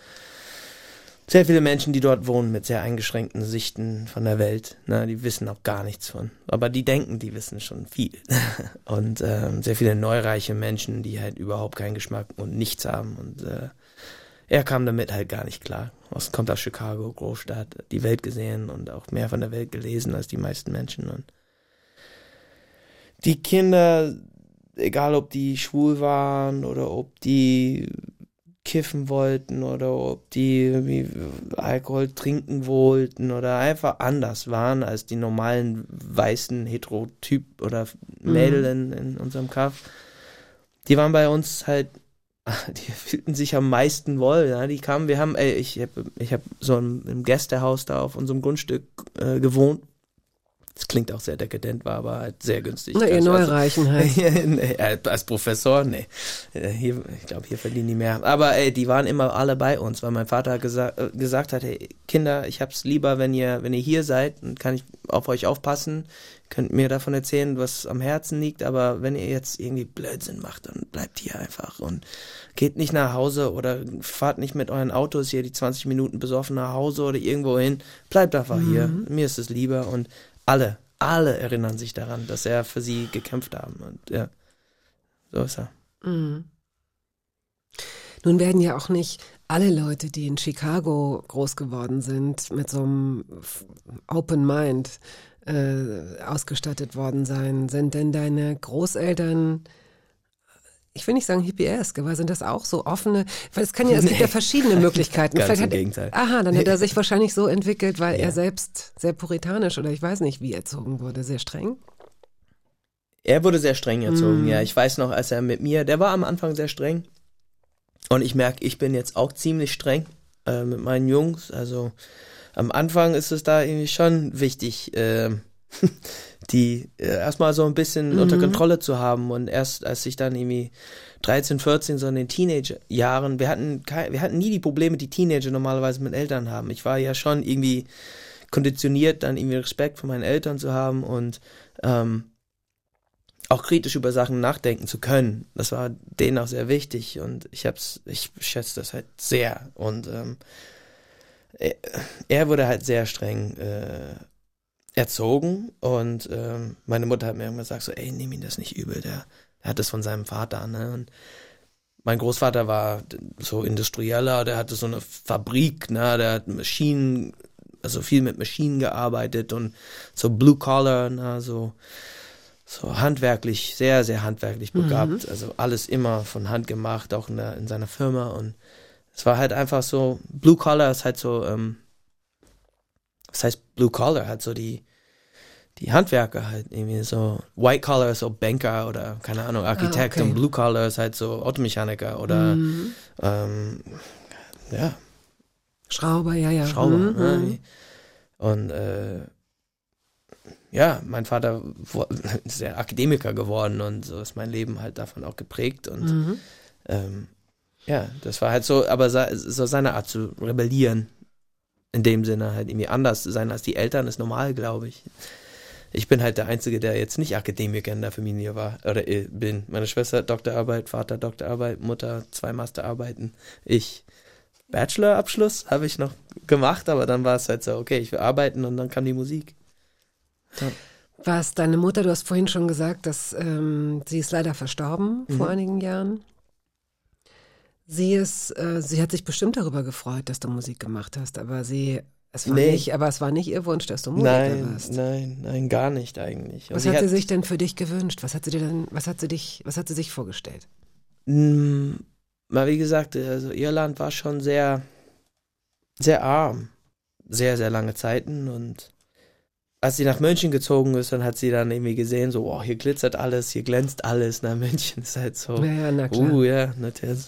sehr viele Menschen, die dort wohnen mit sehr eingeschränkten Sichten von der Welt. Ne? Die wissen auch gar nichts von. Aber die denken, die wissen schon viel. Und ähm, sehr viele neureiche Menschen, die halt überhaupt keinen Geschmack und nichts haben. Und äh, er kam damit halt gar nicht klar. Aus, kommt aus Chicago, Großstadt, die Welt gesehen und auch mehr von der Welt gelesen als die meisten Menschen. Und die Kinder, egal ob die schwul waren oder ob die kiffen wollten oder ob die Alkohol trinken wollten oder einfach anders waren als die normalen weißen Heterotyp oder Mädel in, in unserem Kaff. Die waren bei uns halt die fühlten sich am meisten wohl, ja. Die kamen, wir haben, ey, ich habe ich hab so im, im Gästehaus da auf unserem Grundstück äh, gewohnt. Das klingt auch sehr dekadent, war aber halt sehr günstig. Na, ihr Also- Neureichen halt. nee, äh, als Professor, nee. Äh, Hier, ich glaube, hier verdienen die mehr. Aber ey, die waren immer alle bei uns, weil mein Vater gesa äh, gesagt hat, hey, Kinder, ich hab's lieber, wenn ihr, wenn ihr hier seid, dann kann ich auf euch aufpassen, könnt mir davon erzählen, was am Herzen liegt, aber wenn ihr jetzt irgendwie Blödsinn macht, dann bleibt hier einfach und geht nicht nach Hause oder fahrt nicht mit euren Autos hier die 20 Minuten besoffen nach Hause oder irgendwo hin. Bleibt einfach hier. Mir ist es lieber und alle, alle erinnern sich daran, dass er für sie gekämpft haben und ja, so ist er. Mhm. Nun werden ja auch nicht alle Leute, die in Chicago groß geworden sind, mit so einem Open Mind äh, ausgestattet worden sein. Sind denn deine Großeltern, ich will nicht sagen hippiesk, aber sind das auch so offene, weil es kann ja, es gibt Nee. ja verschiedene Möglichkeiten. Ganz Vielleicht im hat, Gegenteil. Aha, dann hat er sich wahrscheinlich so entwickelt, weil Ja. er selbst sehr puritanisch oder ich weiß nicht, wie erzogen wurde, sehr streng. Er wurde sehr streng erzogen, Mhm. ja. Ich weiß noch, als er mit mir, der war am Anfang sehr streng. Und ich merke, ich bin jetzt auch ziemlich streng äh, mit meinen Jungs. Also am Anfang ist es da irgendwie schon wichtig, äh, die äh, erstmal so ein bisschen Mhm. unter Kontrolle zu haben. Und erst als ich dann irgendwie 13, 14, so in den Teenager-Jahren, wir hatten, kei- wir hatten nie die Probleme, die Teenager normalerweise mit Eltern haben. Ich war ja schon irgendwie konditioniert, dann irgendwie Respekt vor meinen Eltern zu haben und ähm, auch kritisch über Sachen nachdenken zu können. Das war denen auch sehr wichtig und ich hab's, ich schätze das halt sehr. Und ähm, er, er wurde halt sehr streng äh, erzogen und ähm, meine Mutter hat mir immer gesagt, so, ey, nimm ihn das nicht übel, der, der hat das von seinem Vater, ne? Und mein Großvater war so industrieller, der hatte so eine Fabrik, ne? Der hat Maschinen, also viel mit Maschinen gearbeitet und so Blue Collar, ne? So so handwerklich, sehr, sehr handwerklich begabt. Also alles immer von Hand gemacht, auch in, der, in seiner Firma. Und es war halt einfach so, Blue Collar ist halt so, ähm, was heißt Blue Collar? Halt so die, die Handwerker halt irgendwie so. White Collar ist so Banker oder keine Ahnung, Architekt okay. und Blue Collar ist halt so Automechaniker oder Mhm. ähm, ja, Schrauber, ja, ja. Schrauber. Mhm, Ne? mhm. Und äh, ja, mein Vater ist ja Akademiker geworden und so ist mein Leben halt davon auch geprägt. Und Mhm. ähm, ja, das war halt so, aber so seine Art zu rebellieren, in dem Sinne halt irgendwie anders zu sein als die Eltern, ist normal, glaube ich. Ich bin halt der Einzige, der jetzt nicht Akademiker in der Familie war oder äh, bin. Meine Schwester hat Doktorarbeit, Vater Doktorarbeit, Mutter zwei Masterarbeiten. Ich Bachelorabschluss habe ich noch gemacht, aber dann war es halt so, okay, ich will arbeiten und dann kam die Musik. Was deine Mutter, du hast vorhin schon gesagt, dass ähm, sie ist leider verstorben vor Mhm. einigen Jahren. Sie ist, äh, sie hat sich bestimmt darüber gefreut, dass du Musik gemacht hast, aber sie, es war Nee. nicht, aber es war nicht ihr Wunsch, dass du Musiker Nein, wirst. nein, nein, gar nicht eigentlich. Und Was hat sie sich denn für dich gewünscht? Was hat sie dir denn, was hat sie dich, was hat sie sich vorgestellt? Mm, Mal wie gesagt, also Irland war schon sehr, sehr arm. Sehr, sehr lange Zeiten und als sie nach München gezogen ist, dann hat sie dann irgendwie gesehen, so, oh, hier glitzert alles, hier glänzt alles. Na, München ist halt so. Ja, ja, na klar. Uh, ja, natürlich.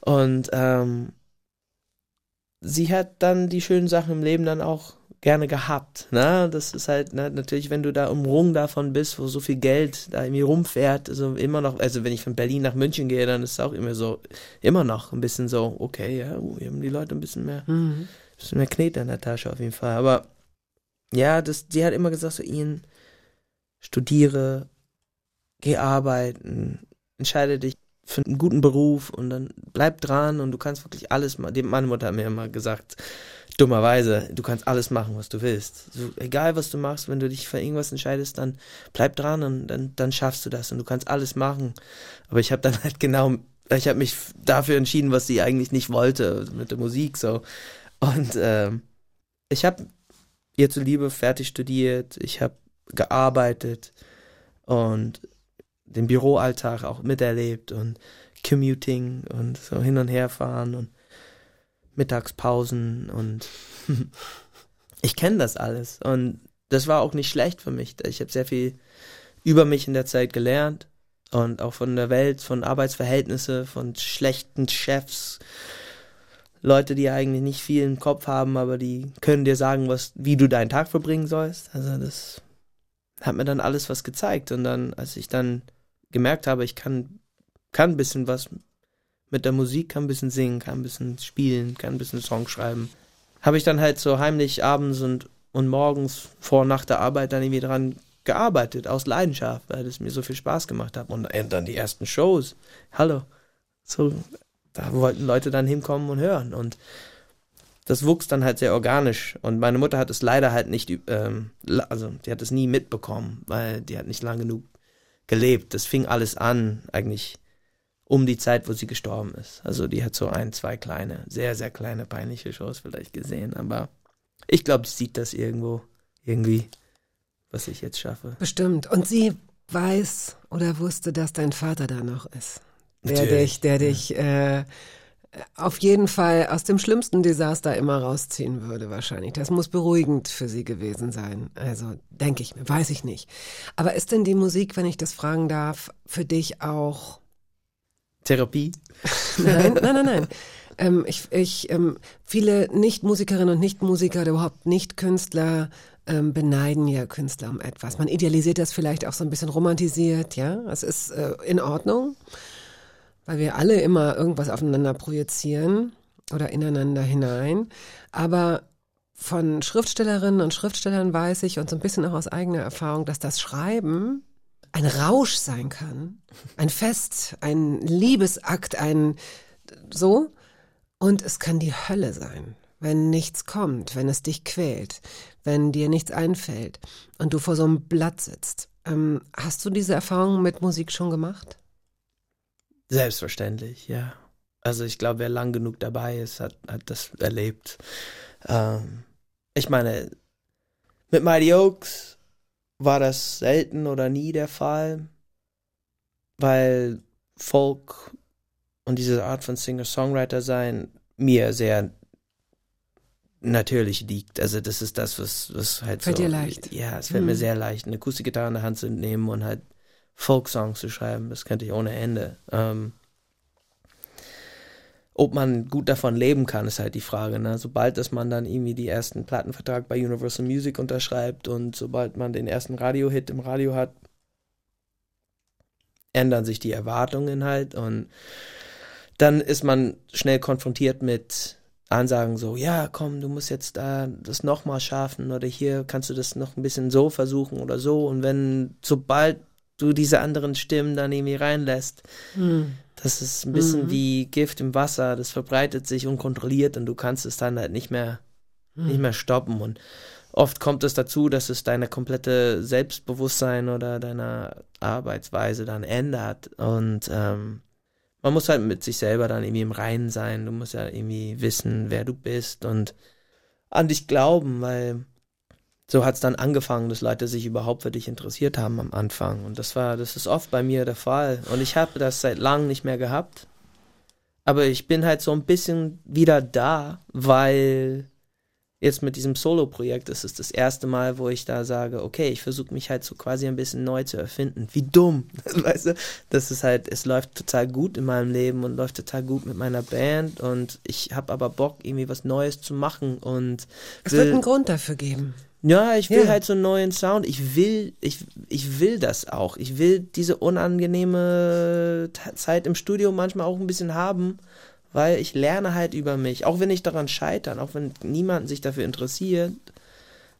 Und ähm, sie hat dann die schönen Sachen im Leben dann auch gerne gehabt. Ne? Das ist halt ne, natürlich, wenn du da umrungen davon bist, wo so viel Geld da irgendwie rumfährt, also immer noch, also wenn ich von Berlin nach München gehe, dann ist es auch immer so, immer noch ein bisschen so, okay, ja, uh, hier haben die Leute ein bisschen mehr, Mhm. bisschen mehr Knete in der Tasche auf jeden Fall. Aber ja, das, die hat immer gesagt, so Ian, studiere, geh arbeiten, entscheide dich für einen guten Beruf und dann bleib dran und du kannst wirklich alles machen. Meine Mutter hat mir immer gesagt, dummerweise, du kannst alles machen, was du willst. So, egal, was du machst, wenn du dich für irgendwas entscheidest, dann bleib dran und dann, dann schaffst du das und du kannst alles machen. Aber ich habe dann halt genau, ich habe mich dafür entschieden, was sie eigentlich nicht wollte mit der Musik so. Und ähm, ich habe ihr zuliebe fertig studiert, ich habe gearbeitet und den Büroalltag auch miterlebt und Commuting und so hin und her fahren und Mittagspausen und ich kenne das alles und das war auch nicht schlecht für mich. Ich habe sehr viel über mich in der Zeit gelernt und auch von der Welt, von Arbeitsverhältnisse, von schlechten Chefs, Leute, die eigentlich nicht viel im Kopf haben, aber die können dir sagen, was, wie du deinen Tag verbringen sollst. Also das hat mir dann alles was gezeigt und dann, als ich dann gemerkt habe, ich kann, kann ein bisschen was mit der Musik, kann ein bisschen singen, kann ein bisschen spielen, kann ein bisschen Song schreiben, habe ich dann halt so heimlich abends und, und morgens vor und nach der Arbeit dann irgendwie dran gearbeitet, aus Leidenschaft, weil es mir so viel Spaß gemacht hat. Und dann die ersten Shows, hallo, so, da wollten Leute dann hinkommen und hören. Und das wuchs dann halt sehr organisch. Und meine Mutter hat es leider halt nicht, ähm, also die hat es nie mitbekommen, weil die hat nicht lang genug gelebt. Das fing alles an, eigentlich um die Zeit, wo sie gestorben ist. Also die hat so ein, zwei kleine, sehr, sehr kleine, peinliche Shows vielleicht gesehen, aber ich glaube, sie sieht das irgendwo, irgendwie, was ich jetzt schaffe. Bestimmt. Und sie weiß oder wusste, dass dein Vater da noch ist. Der Natürlich, dich, der dich äh, auf jeden Fall aus dem schlimmsten Desaster immer rausziehen würde, wahrscheinlich. Das muss beruhigend für sie gewesen sein. Also denke ich mir, weiß ich nicht. Aber ist denn die Musik, wenn ich das fragen darf, für dich auch Therapie? Nein, nein, nein, nein. Ähm, ich, ich, ähm, viele Nicht-Musikerinnen und Nicht-Musiker oder überhaupt Nicht-Künstler ähm, beneiden ja Künstler um etwas. Man idealisiert das vielleicht auch so ein bisschen romantisiert, ja. Es ist äh, in Ordnung, weil wir alle immer irgendwas aufeinander projizieren oder ineinander hinein. Aber von Schriftstellerinnen und Schriftstellern weiß ich und so ein bisschen auch aus eigener Erfahrung, dass das Schreiben ein Rausch sein kann, ein Fest, ein Liebesakt, ein so. Und es kann die Hölle sein, wenn nichts kommt, wenn es dich quält, wenn dir nichts einfällt und du vor so einem Blatt sitzt. Ähm, hast du diese Erfahrung mit Musik schon gemacht? Selbstverständlich, ja. Also ich glaube, wer lang genug dabei ist, hat, hat das erlebt. Ähm, ich meine, mit Mighty Oaks war das selten oder nie der Fall, weil Folk und diese Art von Singer-Songwriter sein mir sehr natürlich liegt. Also das ist das, was, was halt Fällt so, dir leicht. Ja, es fällt mir Hm. sehr leicht, eine Akustikgitarre in der Hand zu nehmen und halt Folk-Songs zu schreiben. Das könnte ich ohne Ende. Ähm, ob man gut davon leben kann, ist halt die Frage. Ne? Sobald dass man dann irgendwie die ersten Plattenvertrag bei Universal Music unterschreibt und sobald man den ersten Radiohit im Radio hat, ändern sich die Erwartungen halt und dann ist man schnell konfrontiert mit Ansagen so, ja, komm, du musst jetzt da das nochmal schaffen oder hier kannst du das noch ein bisschen so versuchen oder so und wenn, sobald du diese anderen Stimmen dann irgendwie reinlässt, das ist ein bisschen Mhm. wie Gift im Wasser, das verbreitet sich unkontrolliert und du kannst es dann halt nicht mehr, nicht mehr stoppen. Und oft kommt es dazu, dass es deine komplette Selbstbewusstsein oder deine Arbeitsweise dann ändert. Und ähm, man muss halt mit sich selber dann irgendwie im Reinen sein. Du musst ja irgendwie wissen, wer du bist und an dich glauben, weil so hat es dann angefangen, dass Leute sich überhaupt für dich interessiert haben am Anfang. Und das war, das ist oft bei mir der Fall. Und ich habe das seit langem nicht mehr gehabt. Aber ich bin halt so ein bisschen wieder da, weil jetzt mit diesem Solo-Projekt ist es das erste Mal, wo ich da sage, okay, ich versuche mich halt so quasi ein bisschen neu zu erfinden. Wie dumm, weißt du? Das ist halt, es läuft total gut in meinem Leben und läuft total gut mit meiner Band und ich habe aber Bock, irgendwie was Neues zu machen und Es wird einen Grund dafür geben. Ja, ich will Ja. halt so einen neuen Sound. Ich will, ich, ich will das auch. Ich will diese unangenehme Zeit im Studio manchmal auch ein bisschen haben, weil ich lerne halt über mich. Auch wenn ich daran scheitere, auch wenn niemand sich dafür interessiert,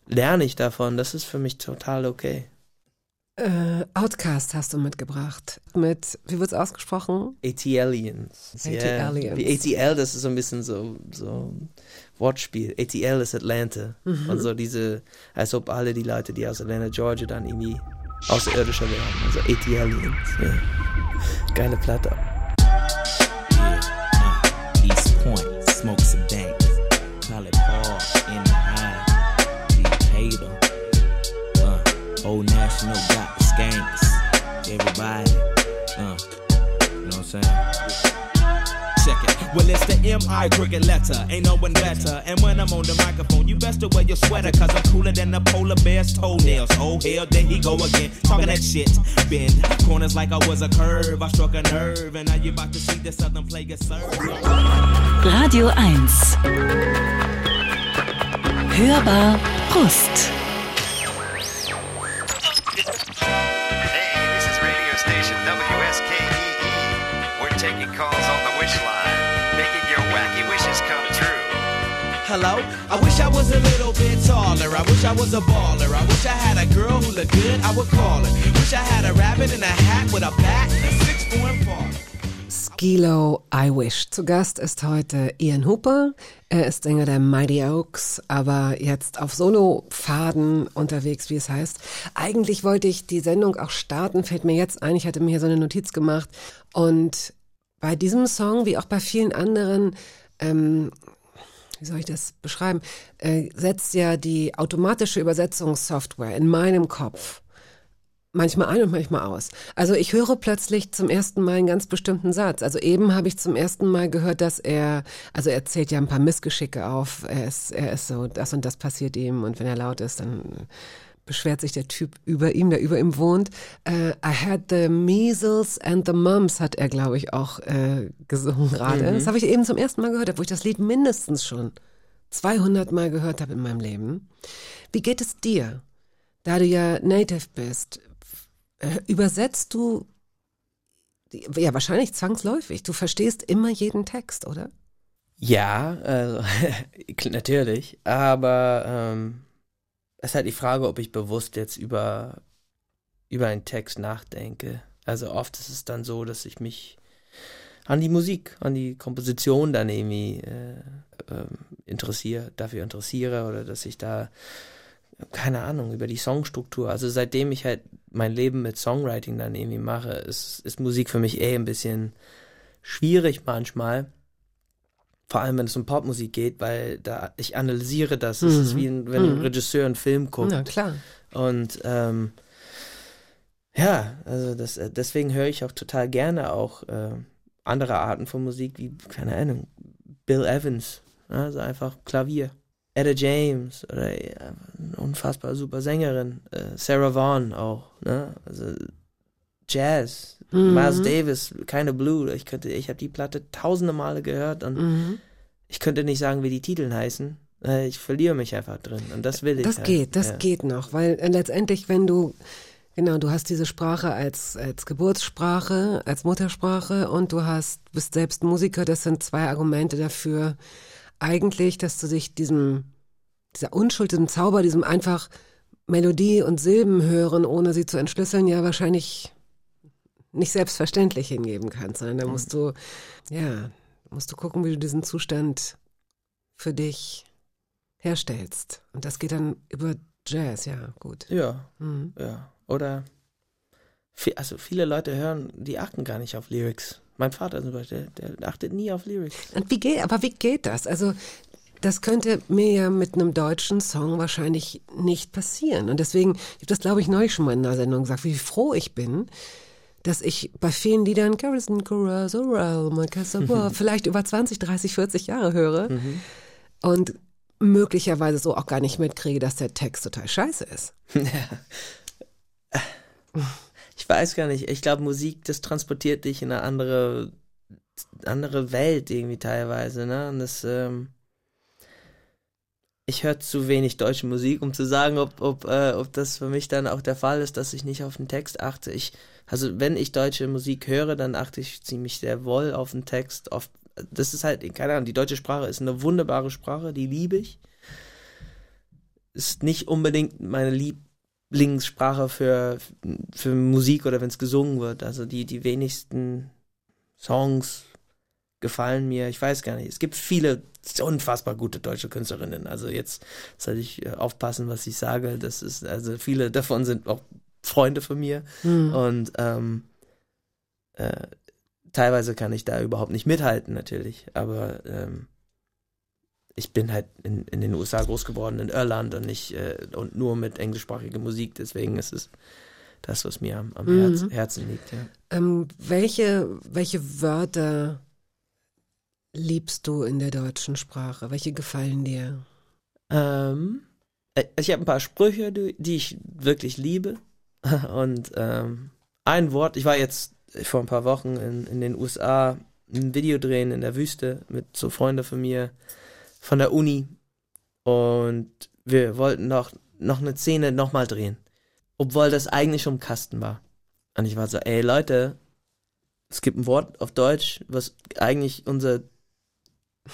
lerne ich davon. Das ist für mich total okay. Äh, Outcast hast du mitgebracht. Mit, wie wird's ausgesprochen? ATLians. ATLians. Wie ATL, das ist so ein bisschen so, so ein Wortspiel. ATL ist Atlanta. Und so diese, als ob alle die Leute, die aus Atlanta, Georgia, dann irgendwie außerirdischer wären. Also ATLians. Ja. Geile Platte. M.I. cricket letter. Ain't no one better. And when I'm on the microphone, you best to wear your sweater. Cause I'm cooler than the polar bear's toenails. Oh, hell, there he go again. Talking that shit. Bend corners like I was a curve. I struck a nerve. And now you about to see the southern player serve. Radio 1. Hörbar Brust. Hello? I wish I was a little bit taller. I wish I was a baller. I wish I had a girl who looked good, I would call her. Wish I had a rabbit in a hat with a bat and six foot fall. Skilo I Wish. Zu Gast ist heute Ian Hooper. Er ist Sänger der Mighty Oaks, aber jetzt auf Solo-Pfaden unterwegs, wie es heißt. Eigentlich wollte ich die Sendung auch starten, fällt mir jetzt ein. Ich hatte mir hier so eine Notiz gemacht. Und bei diesem Song, wie auch bei vielen anderen, ähm, wie soll ich das beschreiben, äh, setzt ja die automatische Übersetzungssoftware in meinem Kopf manchmal ein und manchmal aus. Also ich höre plötzlich zum ersten Mal einen ganz bestimmten Satz. Also eben habe ich zum ersten Mal gehört, dass er, also er zählt ja ein paar Missgeschicke auf. Er ist, er ist so, das und das passiert ihm und wenn er laut ist, dann beschwert sich der Typ über ihm, der über ihm wohnt. Äh, I had the measles and the mumps hat er, glaube ich, auch äh, gesungen gerade. Das habe ich eben zum ersten Mal gehört, obwohl ich das Lied mindestens schon 200 Mal gehört habe in meinem Leben. Wie geht es dir, da du ja Native bist? Äh, übersetzt du, ja wahrscheinlich zwangsläufig, du verstehst immer jeden Text, oder? Ja, also, natürlich. Aber ähm, es ist halt die Frage, ob ich bewusst jetzt über, über einen Text nachdenke. Also oft ist es dann so, dass ich mich an die Musik, an die Komposition dann irgendwie äh, ähm, interessiere, dafür interessiere oder dass ich da, keine Ahnung, über die Songstruktur. Also seitdem ich halt mein Leben mit Songwriting dann irgendwie mache, ist, ist Musik für mich eh ein bisschen schwierig manchmal. Vor allem, wenn es um Popmusik geht, weil da ich analysiere das. Es ist wie ein, wenn ein Regisseur einen Film guckt. Na klar. Und ähm, ja, also das, äh, deswegen höre ich auch total gerne auch äh, andere Arten von Musik, wie, keine Ahnung, Bill Evans, ja, also einfach Klavier. Etta James oder ja, eine unfassbar super Sängerin, äh, Sarah Vaughan auch, ne? Also Jazz, Miles Davis, keine Blue. Ich könnte, ich habe die Platte tausende Male gehört und Mhm. ich könnte nicht sagen, wie die Titel heißen. Ich verliere mich einfach drin und das will ich. Das halt. geht, das ja. geht noch, weil äh, letztendlich, wenn du, genau, du hast diese Sprache als, als Geburtssprache, als Muttersprache und du hast, bist selbst Musiker, das sind zwei Argumente dafür, eigentlich, dass du dich diesem, dieser Unschuld, diesem Zauber, diesem einfach Melodie und Silben hören, ohne sie zu entschlüsseln, ja wahrscheinlich nicht selbstverständlich hingeben kannst, sondern da musst du, ja, musst du gucken, wie du diesen Zustand für dich herstellst. Und das geht dann über Jazz, ja, gut. Ja, Mhm. ja. Oder also viele Leute hören, die achten gar nicht auf Lyrics. Mein Vater zum Beispiel, der, der achtet nie auf Lyrics. Und wie geht, aber wie geht das? Also, das könnte mir ja mit einem deutschen Song wahrscheinlich nicht passieren. Und deswegen, ich habe das glaube ich neulich schon mal in einer Sendung gesagt, wie froh ich bin, dass ich bei vielen Liedern Garrison Corazon, Casanova, vielleicht über 20, 30, 40 Jahre höre und möglicherweise so auch gar nicht mitkriege, dass der Text total scheiße ist. Ich weiß gar nicht. Ich glaube, Musik, das transportiert dich in eine andere, andere Welt irgendwie teilweise, ne? Und das, ähm, ich höre zu wenig deutsche Musik, um zu sagen, ob, ob, äh, ob das für mich dann auch der Fall ist, dass ich nicht auf den Text achte. Ich, also wenn ich deutsche Musik höre, dann achte ich ziemlich sehr wohl auf den Text. Oft, das ist halt, keine Ahnung, die deutsche Sprache ist eine wunderbare Sprache, die liebe ich. Ist nicht unbedingt meine Lieblingssprache für, für Musik oder wenn es gesungen wird. Also die, die wenigsten Songs gefallen mir. Ich weiß gar nicht. Es gibt viele unfassbar gute deutsche Künstlerinnen. Also jetzt sollte ich äh, aufpassen, was ich sage. Das ist, also viele davon sind auch Freunde von mir. Und ähm, äh, teilweise kann ich da überhaupt nicht mithalten, natürlich. Aber ähm, ich bin halt in, in den USA groß geworden, in Irland und nicht äh, und nur mit englischsprachiger Musik. Deswegen ist es das, was mir am, am Herz, Herzen liegt. Ja. Ähm, welche, welche Wörter liebst du in der deutschen Sprache? Welche gefallen dir? Ähm, äh, ich habe ein paar Sprüche, die ich wirklich liebe. Und ähm, ein Wort, ich war jetzt vor ein paar Wochen in, in den USA ein Video drehen in der Wüste mit so Freunden von mir von der Uni. Und wir wollten noch, noch eine Szene nochmal drehen. Obwohl das eigentlich schon im Kasten war. Und ich war so, ey Leute, es gibt ein Wort auf Deutsch, was eigentlich unser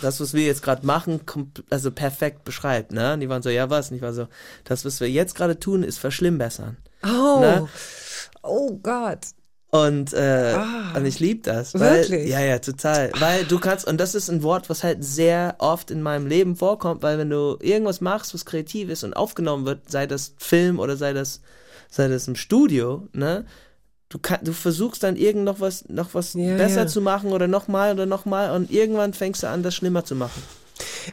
das, was wir jetzt gerade machen, also perfekt beschreibt, ne? Und die waren so, ja was? Und ich war so, das, was wir jetzt gerade tun, ist verschlimmbessern. Oh, Ne? oh Gott. Und, äh, Ah. und ich lieb das. Weil, Wirklich? Ja, ja, total. Weil du kannst, und das ist ein Wort, was halt sehr oft in meinem Leben vorkommt, weil wenn du irgendwas machst, was kreativ ist und aufgenommen wird, sei das Film oder sei das, sei das im Studio, ne? Du, kann, du versuchst dann irgend noch was, noch was Ja, besser ja. zu machen oder nochmal oder nochmal und irgendwann fängst du an, das schlimmer zu machen.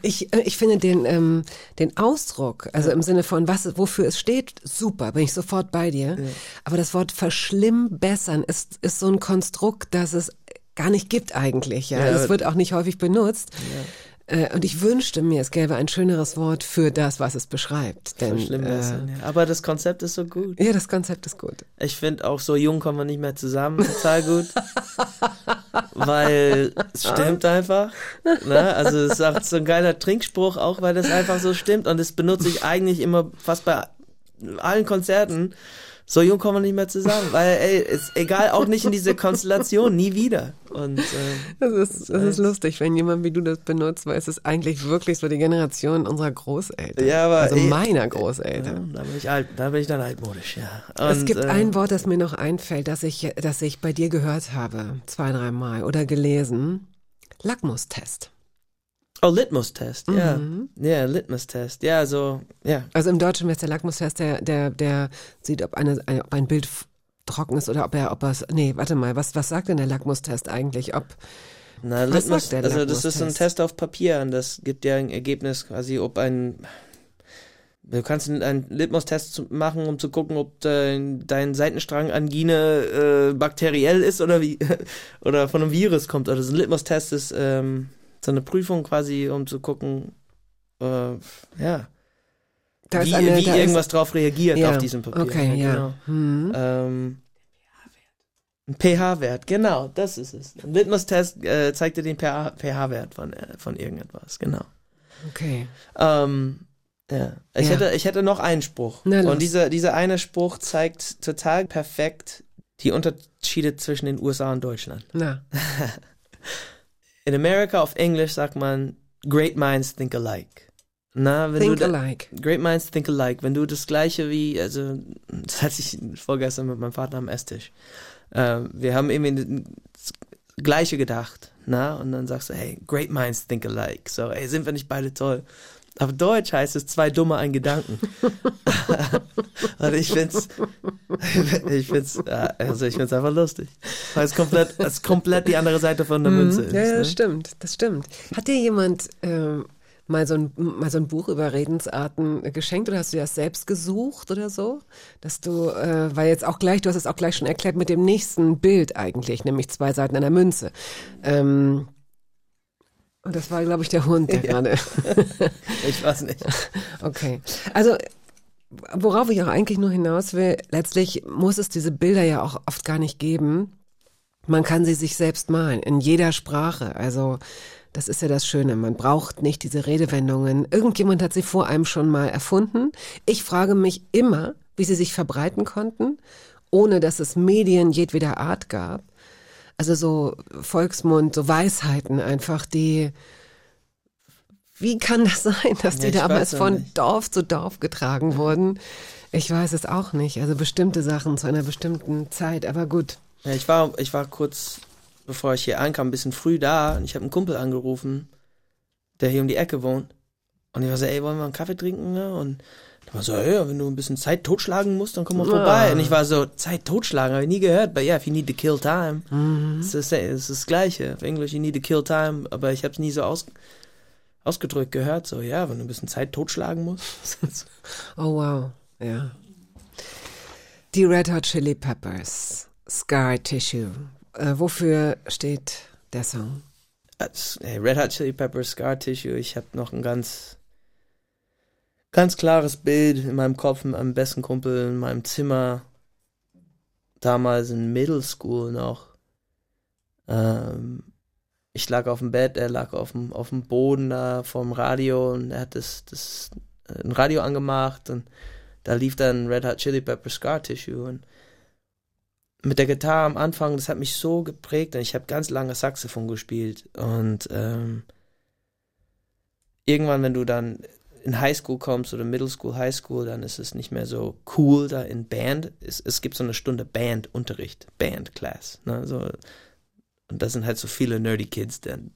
Ich, äh, ich finde den, ähm, den Ausdruck, also im Sinne von, was, wofür es steht, super, bin ich sofort bei dir. Aber das Wort verschlimmbessern ist, ist so ein Konstrukt, das es gar nicht gibt eigentlich. Ja, Ja, Es aber- wird auch nicht häufig benutzt. Äh, Und ich wünschte mir, es gäbe ein schöneres Wort für das, was es beschreibt. Denn, Verschlimmbessern, äh, ja. Aber das Konzept ist so gut. ja, das Konzept ist gut. Ich finde auch so jung kommen wir nicht mehr zusammen total gut. weil es stimmt einfach. Ne? Also es ist auch so ein geiler Trinkspruch, auch weil das einfach so stimmt. Und das benutze ich eigentlich immer fast bei allen Konzerten. So jung kommen wir nicht mehr zusammen, weil ey, ist egal, auch nicht in diese Konstellation, nie wieder. Und äh, Das ist, das ist lustig, wenn jemand wie du das benutzt, weil es ist eigentlich wirklich so die Generation unserer Großeltern. Ja, aber also eh- meiner ja, Großeltern. da bin ich alt, da bin ich dann altmodisch, ja. es Und, gibt äh, ein Wort, das mir noch einfällt, das ich, das ich bei dir gehört habe, zwei, dreimal oder gelesen. Lackmustest. Oh, Litmus-Test, ja. Mhm. Ja, Litmus-Test, ja, so, ja. Also im Deutschen wäre es der Lackmustest, der, der, der sieht, ob, eine, ein, ob ein Bild trocken ist oder ob er, ob er nee, warte mal, was, was sagt denn der Lackmustest eigentlich? Ob, Na, Litmus, also das ist ein? Test auf Papier und das gibt dir ein Ergebnis quasi, ob ein Du kannst einen- Litmus-Test machen, um zu gucken, ob dein, dein Seitenstrang Angine äh, bakteriell ist oder wie oder von einem Virus kommt. Also so ein Litmus-Test ist ähm, so eine Prüfung quasi, um zu gucken, äh, ja, da wie, ist eine, wie irgendwas drauf reagiert ja, auf diesem Papier. Okay, ja. Genau. Hm. Ähm, ein pH-Wert, genau, das ist es. Ein Litmus-Test äh, zeigt dir den pH pH-Wert von, äh, von irgendetwas, genau. Okay. Ähm, ja. Ich, Ja. Hätte, ich hätte noch einen Spruch. Na. Und dieser, dieser eine Spruch zeigt total perfekt die Unterschiede zwischen den USA und Deutschland. Na, In America auf Englisch sagt man, great minds think alike. Na, wenn think du alike. Great minds think alike. Wenn du das gleiche wie, also, das hatte ich vorgestern mit meinem Vater am Esstisch. Ähm, wir haben irgendwie das Gleiche gedacht, na, und dann sagst du, hey, great minds think alike. So, ey, sind wir nicht beide toll? Auf Deutsch heißt es zwei Dumme, ein Gedanken. und ich find's, ich find's, äh, also ich find's einfach lustig. Weil es komplett, es ist komplett die andere Seite von der Münze ist. Ja, ja, ne? das stimmt, das stimmt. Hat dir jemand ähm, mal, so ein, mal so ein Buch über Redensarten äh, geschenkt oder hast du das selbst gesucht oder so? Dass du, äh, weil jetzt auch gleich, du hast es auch gleich schon erklärt mit dem nächsten Bild eigentlich, nämlich zwei Seiten einer Münze. Ähm, und das war, glaube ich, der Hund, der gerade. Ich weiß nicht. Okay. Also, worauf ich auch eigentlich nur hinaus will, letztlich muss es diese Bilder ja auch oft gar nicht geben. Man kann sie sich selbst malen, in jeder Sprache. Also, das ist ja das Schöne. Man braucht nicht diese Redewendungen. Irgendjemand hat sie vor einem schon mal erfunden. Ich frage mich immer, wie sie sich verbreiten konnten, ohne dass es Medien jedweder Art gab. Also so Volksmund, so Weisheiten einfach, die, wie kann das sein, dass die Ja, ich damals von nicht. Dorf zu Dorf getragen wurden? Ich weiß es auch nicht. Also bestimmte Sachen zu einer bestimmten Zeit, aber gut. Ja, ich war, ich war kurz, bevor ich hier ankam, ein bisschen früh da und ich habe einen Kumpel angerufen, der hier um die Ecke wohnt. Und ich war so, ey, wollen wir einen Kaffee trinken? Ne? Und der war so, ja, wenn du ein bisschen Zeit totschlagen musst, dann komm mal vorbei. Ah. Und ich war so, Zeit totschlagen, habe ich nie gehört. But yeah, if you need to kill time. Das, ist, das ist das Gleiche. Auf Englisch, you need to kill time. Aber ich habe es nie so aus, ausgedrückt gehört. So, ja, wenn du ein bisschen Zeit totschlagen musst. Oh wow, ja. Die Red Hot Chili Peppers, Scar Tissue. Äh, wofür steht der Song? Als, ey, Red Hot Chili Peppers, Scar Tissue, ich habe noch ein ganz, ganz klares Bild in meinem Kopf mit meinem besten Kumpel in meinem Zimmer. Damals in Middle School noch. Ähm, ich lag auf dem Bett, er lag auf dem, auf dem Boden da vorm Radio und er hat das, das äh, ein Radio angemacht und da lief dann Red Hot Chili Peppers Scar Tissue und mit der Gitarre am Anfang, das hat mich so geprägt und ich habe ganz lange Saxophon gespielt und ähm, irgendwann, wenn du dann in Highschool kommst oder Middle School, High School, dann ist es nicht mehr so cool da in Band. Es, es gibt so eine Stunde Bandunterricht, Bandclass. Ne? So, und da sind halt so viele nerdy Kids dann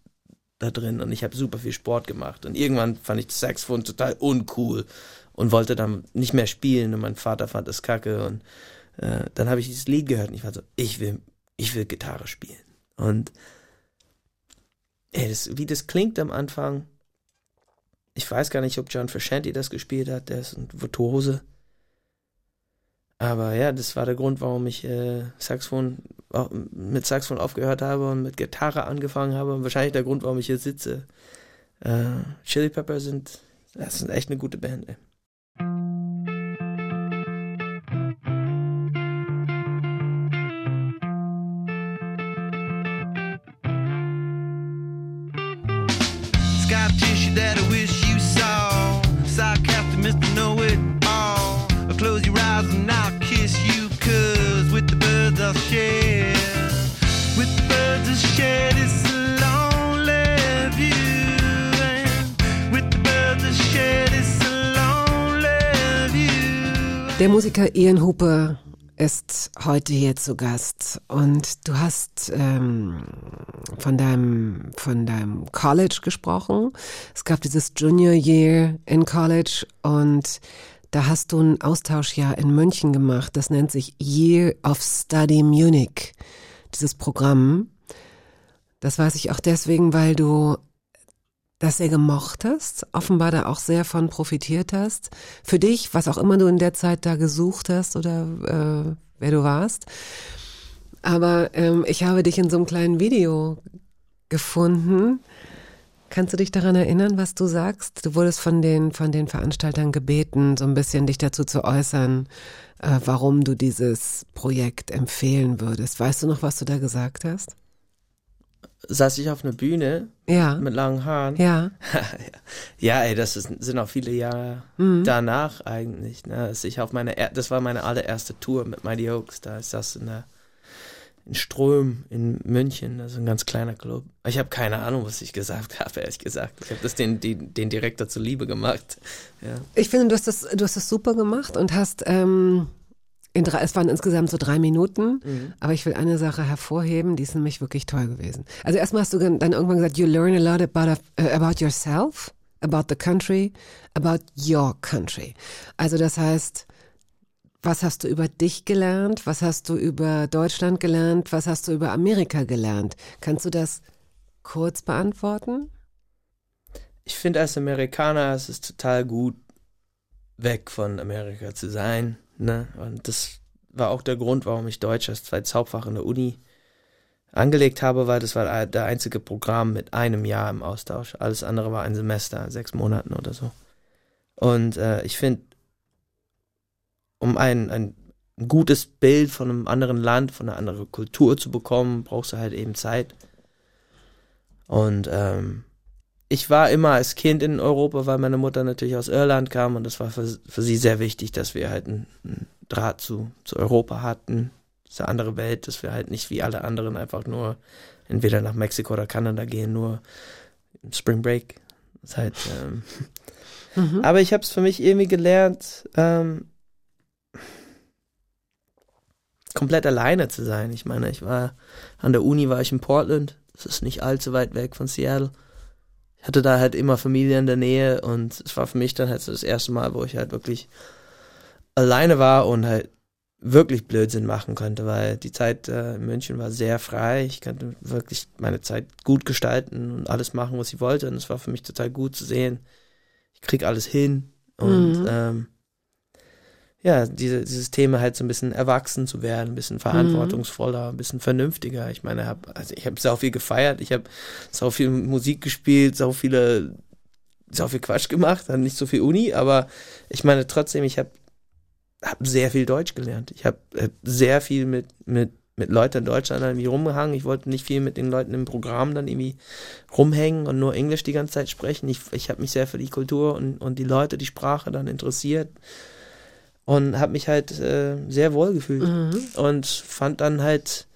da drin und ich habe super viel Sport gemacht und irgendwann fand ich das Saxophon total uncool und wollte dann nicht mehr spielen und mein Vater fand das kacke und äh, dann habe ich dieses Lied gehört und ich war so, ich will, ich will Gitarre spielen. Und ey, das, wie das klingt am Anfang, ich weiß gar nicht, ob John Frusciante das gespielt hat, der ist ein Virtuose. Aber ja, das war der Grund, warum ich äh, Saxophon, mit Saxophon aufgehört habe und mit Gitarre angefangen habe. Und wahrscheinlich der Grund, warum ich hier sitze. Äh, Chili Pepper sind, das ist echt eine gute Band, ey. Ian Hooper ist heute hier zu Gast und du hast ähm, von deinem von deinem College gesprochen. Es gab dieses Junior Year in College und da hast du ein Austauschjahr in München gemacht. Das nennt sich Year of Study Munich. Dieses Programm. Das weiß ich auch deswegen, weil du das sehr gemocht hast, offenbar da auch sehr von profitiert hast. Für dich, was auch immer du in der Zeit da gesucht hast oder äh, wer du warst. Aber ähm, ich habe dich in so einem kleinen Video gefunden. Kannst du dich daran erinnern, was du sagst? Du wurdest von den, von den Veranstaltern gebeten, so ein bisschen dich dazu zu äußern, äh, warum du dieses Projekt empfehlen würdest. Weißt du noch, was du da gesagt hast? Saß ich auf einer Bühne Ja. mit langen Haaren. Ja. Ja, ey, das ist, sind auch viele Jahre danach eigentlich. Ne? Dass ich auf meine, das war meine allererste Tour mit Mighty Oaks. Da ist das in der in Ström in München, also ein ganz kleiner Club. Ich habe keine Ahnung, was ich gesagt habe, ehrlich gesagt. Ich habe das den, den, den Direktor zuliebe gemacht. Ja. Ich finde, du hast das, du hast das super gemacht und hast, ähm, in drei, es waren insgesamt so drei Minuten, aber ich will eine Sache hervorheben, die ist nämlich wirklich toll gewesen. Also erstmal hast du dann irgendwann gesagt, you learn a lot about, uh, about yourself. about the country, about your country. Also das heißt, was hast du über dich gelernt? Was hast du über Deutschland gelernt? Was hast du über Amerika gelernt? Kannst du das kurz beantworten? Ich finde als Amerikaner es ist total gut, weg von Amerika zu sein. Ne? Und das war auch der Grund, warum ich Deutsch als zweites Hauptfach in der Uni angelegt habe, weil das war der einzige Programm mit einem Jahr im Austausch. Alles andere war ein Semester, sechs Monaten oder so. Und äh, ich finde, um ein, ein gutes Bild von einem anderen Land, von einer anderen Kultur zu bekommen, brauchst du halt eben Zeit. Und ähm, ich war immer als Kind in Europa, weil meine Mutter natürlich aus Irland kam und das war für, für sie sehr wichtig, dass wir halt einen, einen Draht zu, zu Europa hatten, diese andere Welt, dass wir halt nicht wie alle anderen einfach nur entweder nach Mexiko oder Kanada gehen, nur im Spring Break. Das halt, ähm, Mhm. aber ich habe es für mich irgendwie gelernt, ähm, komplett alleine zu sein. Ich meine, ich war an der Uni war ich in Portland. Das ist nicht allzu weit weg von Seattle. Ich hatte da halt immer Familie in der Nähe und es war für mich dann halt so das erste Mal, wo ich halt wirklich alleine war und halt wirklich Blödsinn machen konnte, weil die Zeit äh, in München war sehr frei. Ich konnte wirklich meine Zeit gut gestalten und alles machen, was ich wollte. Und es war für mich total gut zu sehen. Ich krieg alles hin. Und Mhm. ähm, ja, diese, dieses Thema halt so ein bisschen erwachsen zu werden, ein bisschen verantwortungsvoller, ein bisschen vernünftiger. Ich meine, hab, also ich habe sau viel gefeiert, ich habe sau viel Musik gespielt, sau viele, sau viel Quatsch gemacht, dann nicht so viel Uni, aber ich meine trotzdem, ich habe hab sehr viel Deutsch gelernt. Ich habe hab sehr viel mit, mit, mit Leuten in Deutschland irgendwie rumgehangen. Ich wollte nicht viel mit den Leuten im Programm dann irgendwie rumhängen und nur Englisch die ganze Zeit sprechen. Ich, ich habe mich sehr für die Kultur und, und die Leute, die Sprache dann interessiert und habe mich halt äh, sehr wohl gefühlt und fand dann halt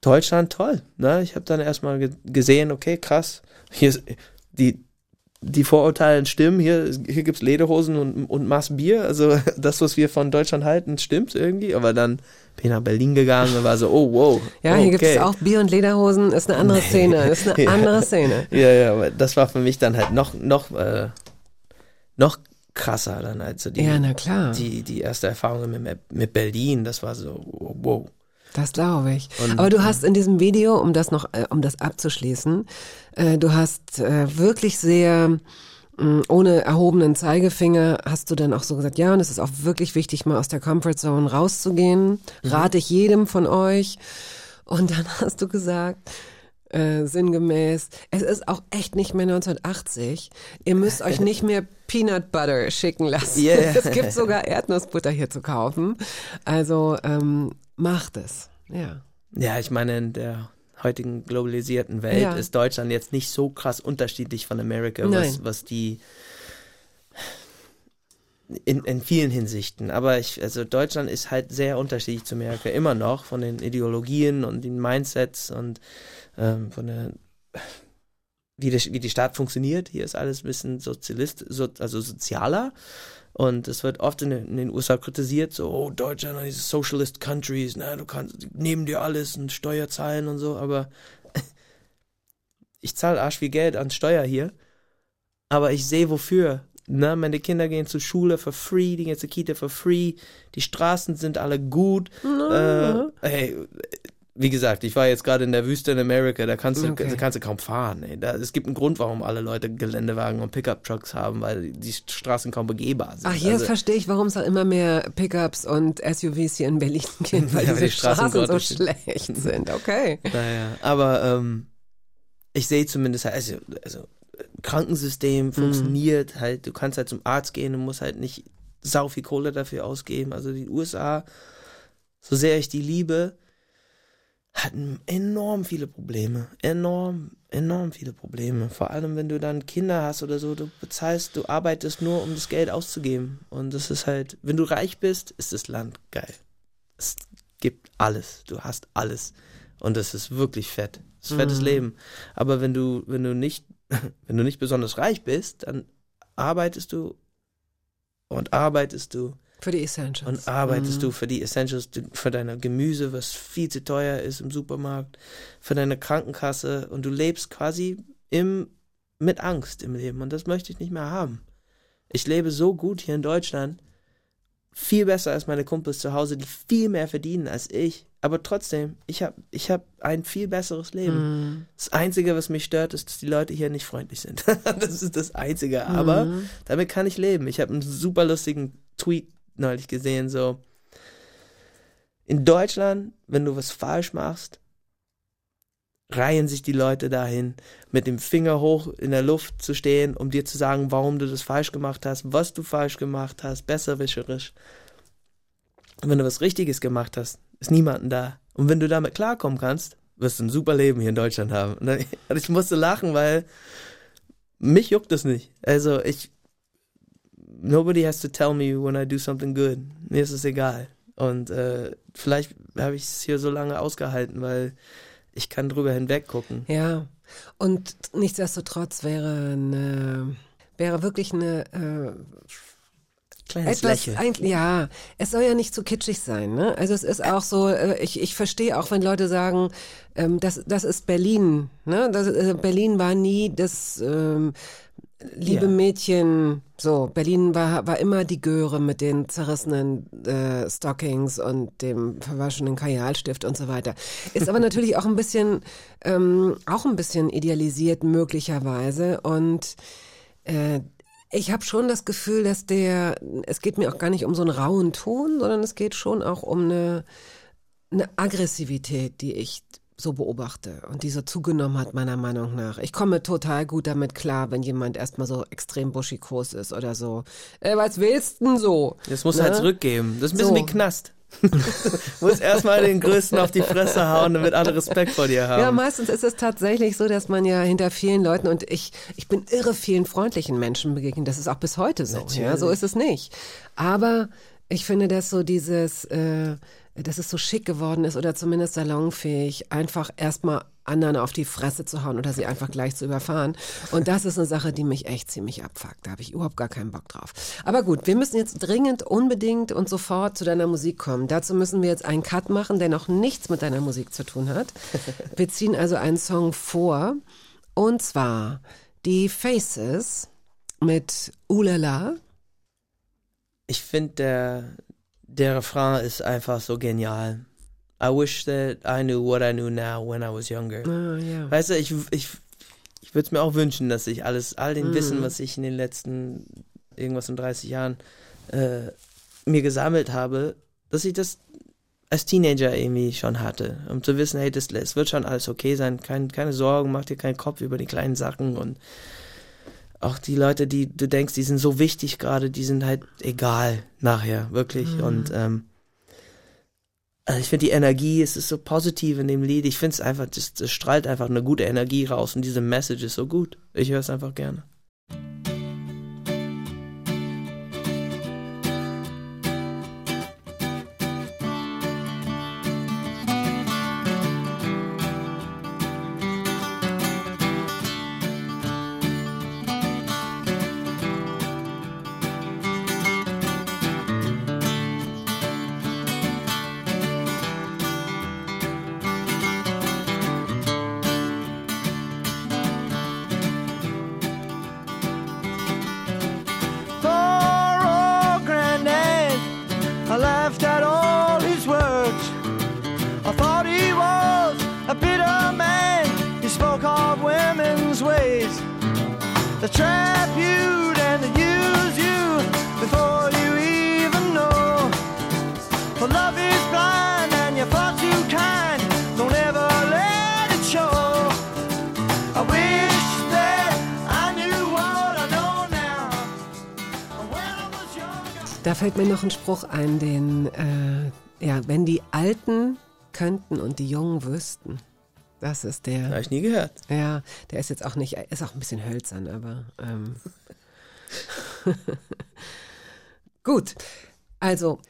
Deutschland toll. Ne? Ich habe dann erstmal ge gesehen, okay, krass, hier ist, die die Vorurteile stimmen, hier, hier gibt's Lederhosen und, und Maß Bier, also das, was wir von Deutschland halten, stimmt irgendwie, aber dann bin ich nach Berlin gegangen und war so, oh, wow. Ja, hier gibt es okay. auch Bier und Lederhosen, ist eine andere Szene, ist eine Ja. andere Szene. Ja, ja, aber das war für mich dann halt noch, noch, äh, noch krasser dann als so die, Ja, na klar. die, die erste Erfahrung mit, mit Berlin, das war so, wow. Das glaube ich. Und- Aber du hast in diesem Video, um das noch, äh, um das abzuschließen, äh, du hast äh, wirklich sehr mh, ohne erhobenen Zeigefinger hast du dann auch so gesagt, ja, und es ist auch wirklich wichtig, mal aus der Comfort Zone rauszugehen. Rate ich jedem von euch. Und dann hast du gesagt, äh, sinngemäß, es ist auch echt nicht mehr 1980. Ihr müsst euch nicht mehr Peanut Butter schicken lassen. Yeah. Es gibt sogar Erdnussbutter hier zu kaufen. Also ähm, macht es. Ja. Ja, ich meine, in der heutigen globalisierten Welt Ja. ist Deutschland jetzt nicht so krass unterschiedlich von Amerika, was, was die in, in vielen Hinsichten. Aber ich, also Deutschland ist halt sehr unterschiedlich zu Amerika, immer noch, von den Ideologien und den Mindsets und ähm, von der wie, der, wie die Stadt funktioniert. Hier ist alles ein bisschen sozialist, so, also sozialer. Und es wird oft in, den- in den USA kritisiert, so, oh, Deutschland, diese Socialist Countries, na, du kannst, nehmen dir alles und Steuer zahlen und so, aber ich zahle arsch viel Geld an Steuer hier, aber ich sehe wofür. Ne, meine Kinder gehen zur Schule for free, die gehen zur Kita for free, die Straßen sind alle gut. Äh, hey, wie gesagt, ich war jetzt gerade in der Wüste in Amerika, da kannst du, Okay. da kannst du kaum fahren. Ey. Da, es gibt einen Grund, warum alle Leute Geländewagen und Pickup-Trucks haben, weil die Straßen kaum begehbar sind. Ach, jetzt Also- verstehe ich, warum es auch immer mehr Pickups und SUVs hier in Berlin gibt, weil Ja, diese die Straßen Straßen so schlecht sind. Okay. Naja, aber ähm, ich sehe zumindest, also, also Krankensystem funktioniert halt, du kannst halt zum Arzt gehen und musst halt nicht sau viel Kohle dafür ausgeben. Also die USA, so sehr ich die liebe, hatten enorm viele Probleme. Enorm, enorm viele Probleme. Vor allem, wenn du dann Kinder hast oder so, du bezahlst, du arbeitest nur, um das Geld auszugeben. Und das ist halt, wenn du reich bist, ist das Land geil. Es gibt alles. Du hast alles. Und das ist wirklich fett. Das ist fettes Leben. Aber wenn du, wenn du nicht, wenn du nicht besonders reich bist, dann arbeitest du und arbeitest du Für die Essentials. und arbeitest du für die Essentials, für deine Gemüse, was viel zu teuer ist im Supermarkt, für deine Krankenkasse und du lebst quasi im mit Angst im Leben und das möchte ich nicht mehr haben. Ich lebe so gut hier in Deutschland, viel besser als meine Kumpels zu Hause, die viel mehr verdienen als ich. Aber trotzdem, ich habe ich hab ein viel besseres Leben. Mhm. Das Einzige, was mich stört, ist, dass die Leute hier nicht freundlich sind. das ist das Einzige. Aber Mhm. damit kann ich leben. Ich habe einen super lustigen Tweet neulich gesehen, so in Deutschland, wenn du was falsch machst, reihen sich die Leute dahin, mit dem Finger hoch in der Luft zu stehen, um dir zu sagen, warum du das falsch gemacht hast, was du falsch gemacht hast, besserwischerisch. Und wenn du was Richtiges gemacht hast, ist niemanden da. Und wenn du damit klarkommen kannst, wirst du ein super Leben hier in Deutschland haben. Und ich musste lachen, weil mich juckt das nicht. Also ich, nobody has to tell me when I do something good. Mir ist es egal. Und äh, vielleicht habe ich es hier so lange ausgehalten, weil ich kann drüber hinweg gucken. Ja, und nichtsdestotrotz wäre eine, wäre wirklich eine äh, Kleines etwas, Lächeln. eigentlich, ja, es soll ja nicht zu kitschig sein, ne? Also es ist auch so, äh, ich, ich verstehe auch, wenn Leute sagen, ähm, das, das ist Berlin, ne? Das, äh, Berlin war nie das ähm, liebe Ja. Mädchen, so, Berlin war, war immer die Göre mit den zerrissenen äh, Stockings und dem verwaschenen Kajalstift und so weiter. Ist aber natürlich auch ein bisschen, ähm, auch ein bisschen idealisiert möglicherweise und äh, ich habe schon das Gefühl, dass der, es geht mir auch gar nicht um so einen rauen Ton, sondern es geht schon auch um eine, eine Aggressivität, die ich so beobachte und die so zugenommen hat, meiner Meinung nach. Ich komme total gut damit klar, wenn jemand erstmal so extrem buschikos ist oder so. Äh, was willst denn so? Das muss Ne? halt zurückgeben. Das ist ein bisschen So. wie Knast. muss erstmal den Größten auf die Fresse hauen, damit alle Respekt vor dir haben. Ja, meistens ist es tatsächlich so, dass man ja hinter vielen Leuten und ich, ich bin irre vielen freundlichen Menschen begegnet. Das ist auch bis heute so. Ja, so ist es nicht. Aber ich finde, dass so dieses, äh, dass es so schick geworden ist oder zumindest salonfähig, einfach erstmal anderen auf die Fresse zu hauen oder sie einfach gleich zu überfahren. Und das ist eine Sache, die mich echt ziemlich abfuckt. Da habe ich überhaupt gar keinen Bock drauf. Aber gut, wir müssen jetzt dringend, unbedingt und sofort zu deiner Musik kommen. Dazu müssen wir jetzt einen Cut machen, der noch nichts mit deiner Musik zu tun hat. Wir ziehen also einen Song vor. Und zwar die Faces mit Ulala. Ich finde, der, der Refrain ist einfach so genial. I wish that I knew what I knew now when I was younger. Ah, ja. Weißt du, ich, ich, ich würde es mir auch wünschen, dass ich alles, all den Mhm. Wissen, was ich in den letzten irgendwas in 30 Jahren äh, mir gesammelt habe, dass ich das als Teenager irgendwie schon hatte. Um zu wissen, hey, das, es wird schon alles okay sein, kein, keine Sorgen, mach dir keinen Kopf über die kleinen Sachen und auch die Leute, die du denkst, die sind so wichtig gerade, die sind halt egal nachher, wirklich. Mhm. Und ähm, also ich finde die Energie, es ist so positiv in dem Lied. Ich finde es einfach, das strahlt einfach eine gute Energie raus und diese Message ist so gut. Ich höre es einfach gerne. Fällt mir noch ein Spruch ein, den, äh, ja, wenn die Alten könnten und die Jungen wüssten. Das ist der. Habe ich nie gehört. Ja, der ist jetzt auch nicht, ist auch ein bisschen hölzern, aber ähm. gut. Also,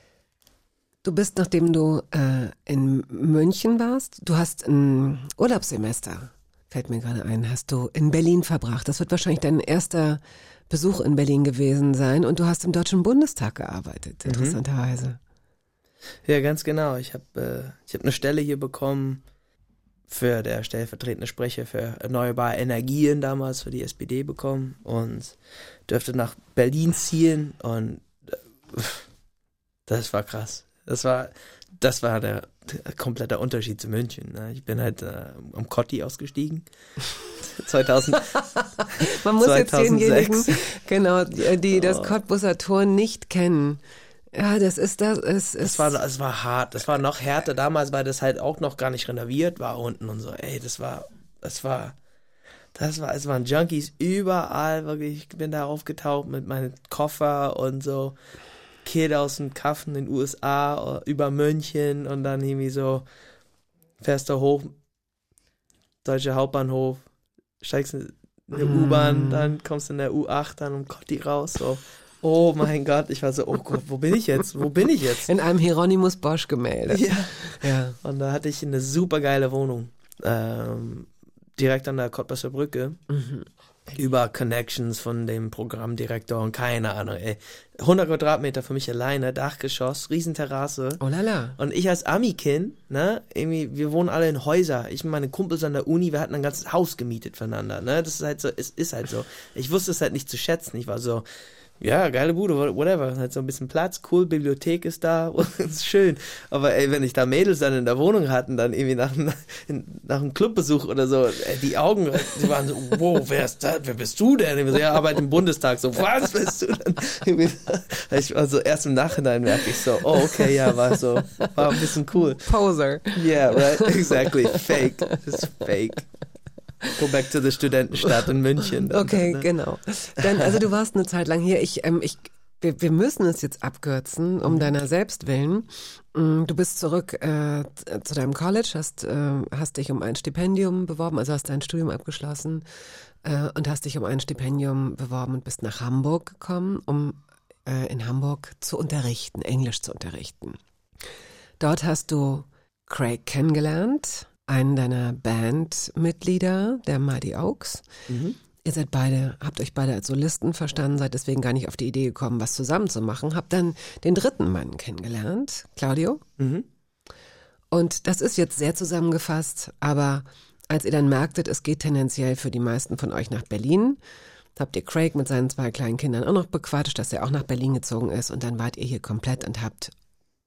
du bist, nachdem du äh, in München warst, du hast ein Urlaubssemester, fällt mir gerade ein, hast du in Berlin verbracht. Das wird wahrscheinlich dein erster Besuch in Berlin gewesen sein und du hast im Deutschen Bundestag gearbeitet, interessanterweise. Ja, ganz genau. Ich habe äh, ich hab eine Stelle hier bekommen für der stellvertretende Sprecher für erneuerbare Energien damals für die SPD bekommen und dürfte nach Berlin ziehen und äh, das war krass. Das war, das war der, der komplette Unterschied zu München. Ne? Ich bin halt äh, am Kotti ausgestiegen. 2000, Man muss jetzt 2006. denjenigen, genau, die, die das Oh. Cottbusser Tor nicht kennen. Ja, das ist das. Es, es Es war, es war hart. Das war noch härter damals, weil das halt auch noch gar nicht renoviert war unten und so. Ey, das war, das war, das war, es waren Junkies überall, wirklich. Ich bin da aufgetaucht mit meinem Koffer und so. Kid aus dem Kaffen in den USA, über München und dann irgendwie so, fährst du hoch, Deutscher Hauptbahnhof, steigst in eine Mm. U-Bahn, dann kommst du in der U8 dann um Kotti raus, so. Oh mein Gott, ich war so, oh Gott, wo bin ich jetzt? Wo bin ich jetzt? in einem Hieronymus Bosch Gemälde. Ja. Ja. Und da hatte ich eine super geile Wohnung. Ähm, direkt an der Cottbusser Brücke. Über Connections von dem Programmdirektor und keine Ahnung, ey. 100 Quadratmeter für mich alleine, Dachgeschoss, Riesenterrasse. Oh la la. Und ich als Ami-Kind, ne, irgendwie, wir wohnen alle in Häuser. Ich und meine Kumpels an der Uni, wir hatten ein ganzes Haus gemietet füreinander, ne. Das ist halt so, es ist halt so. Ich wusste es halt nicht zu schätzen. Ich war so, ja, geile Bude, whatever. Halt so ein bisschen Platz, cool, Bibliothek ist da, ist schön. Aber ey, wenn ich da Mädels dann in der Wohnung hatten, dann irgendwie nach, einem- nach einem Clubbesuch oder so, ey, die Augen, die waren so, wow, wer ist das? Wer bist du denn? Ich so, ja, arbeite im Bundestag. So, was bist du denn? Ich war so, erst im Nachhinein merke ich so, oh, okay, ja, war so, war ein bisschen cool. Poser. Yeah, right, exactly. Fake. It's fake. Go back to the Studentenstadt in München. dann, Okay, ne? genau. Dann, also du warst eine Zeit lang hier. Ich, ähm, ich, wir, wir müssen es jetzt abkürzen, Mhm. um deiner selbst willen. Mm, Du bist zurück äh, zu deinem College, hast, äh, hast dich um ein Stipendium beworben, also hast dein Studium abgeschlossen äh, und hast dich um ein Stipendium beworben und bist nach Hamburg gekommen, um äh, in Hamburg zu unterrichten, Englisch zu unterrichten. Dort hast du Craig kennengelernt, einen deiner Bandmitglieder, der Mighty Oaks. Ihr seid beide, habt euch beide als Solisten verstanden, seid deswegen gar nicht auf die Idee gekommen, was zusammen zu machen. Habt dann den dritten Mann kennengelernt, Claudio. Mhm. Und das ist jetzt sehr zusammengefasst, aber als ihr dann merktet, es geht tendenziell für die meisten von euch nach Berlin, habt ihr Craig mit seinen zwei kleinen Kindern auch noch bequatscht, dass er auch nach Berlin gezogen ist und dann wart ihr hier komplett und habt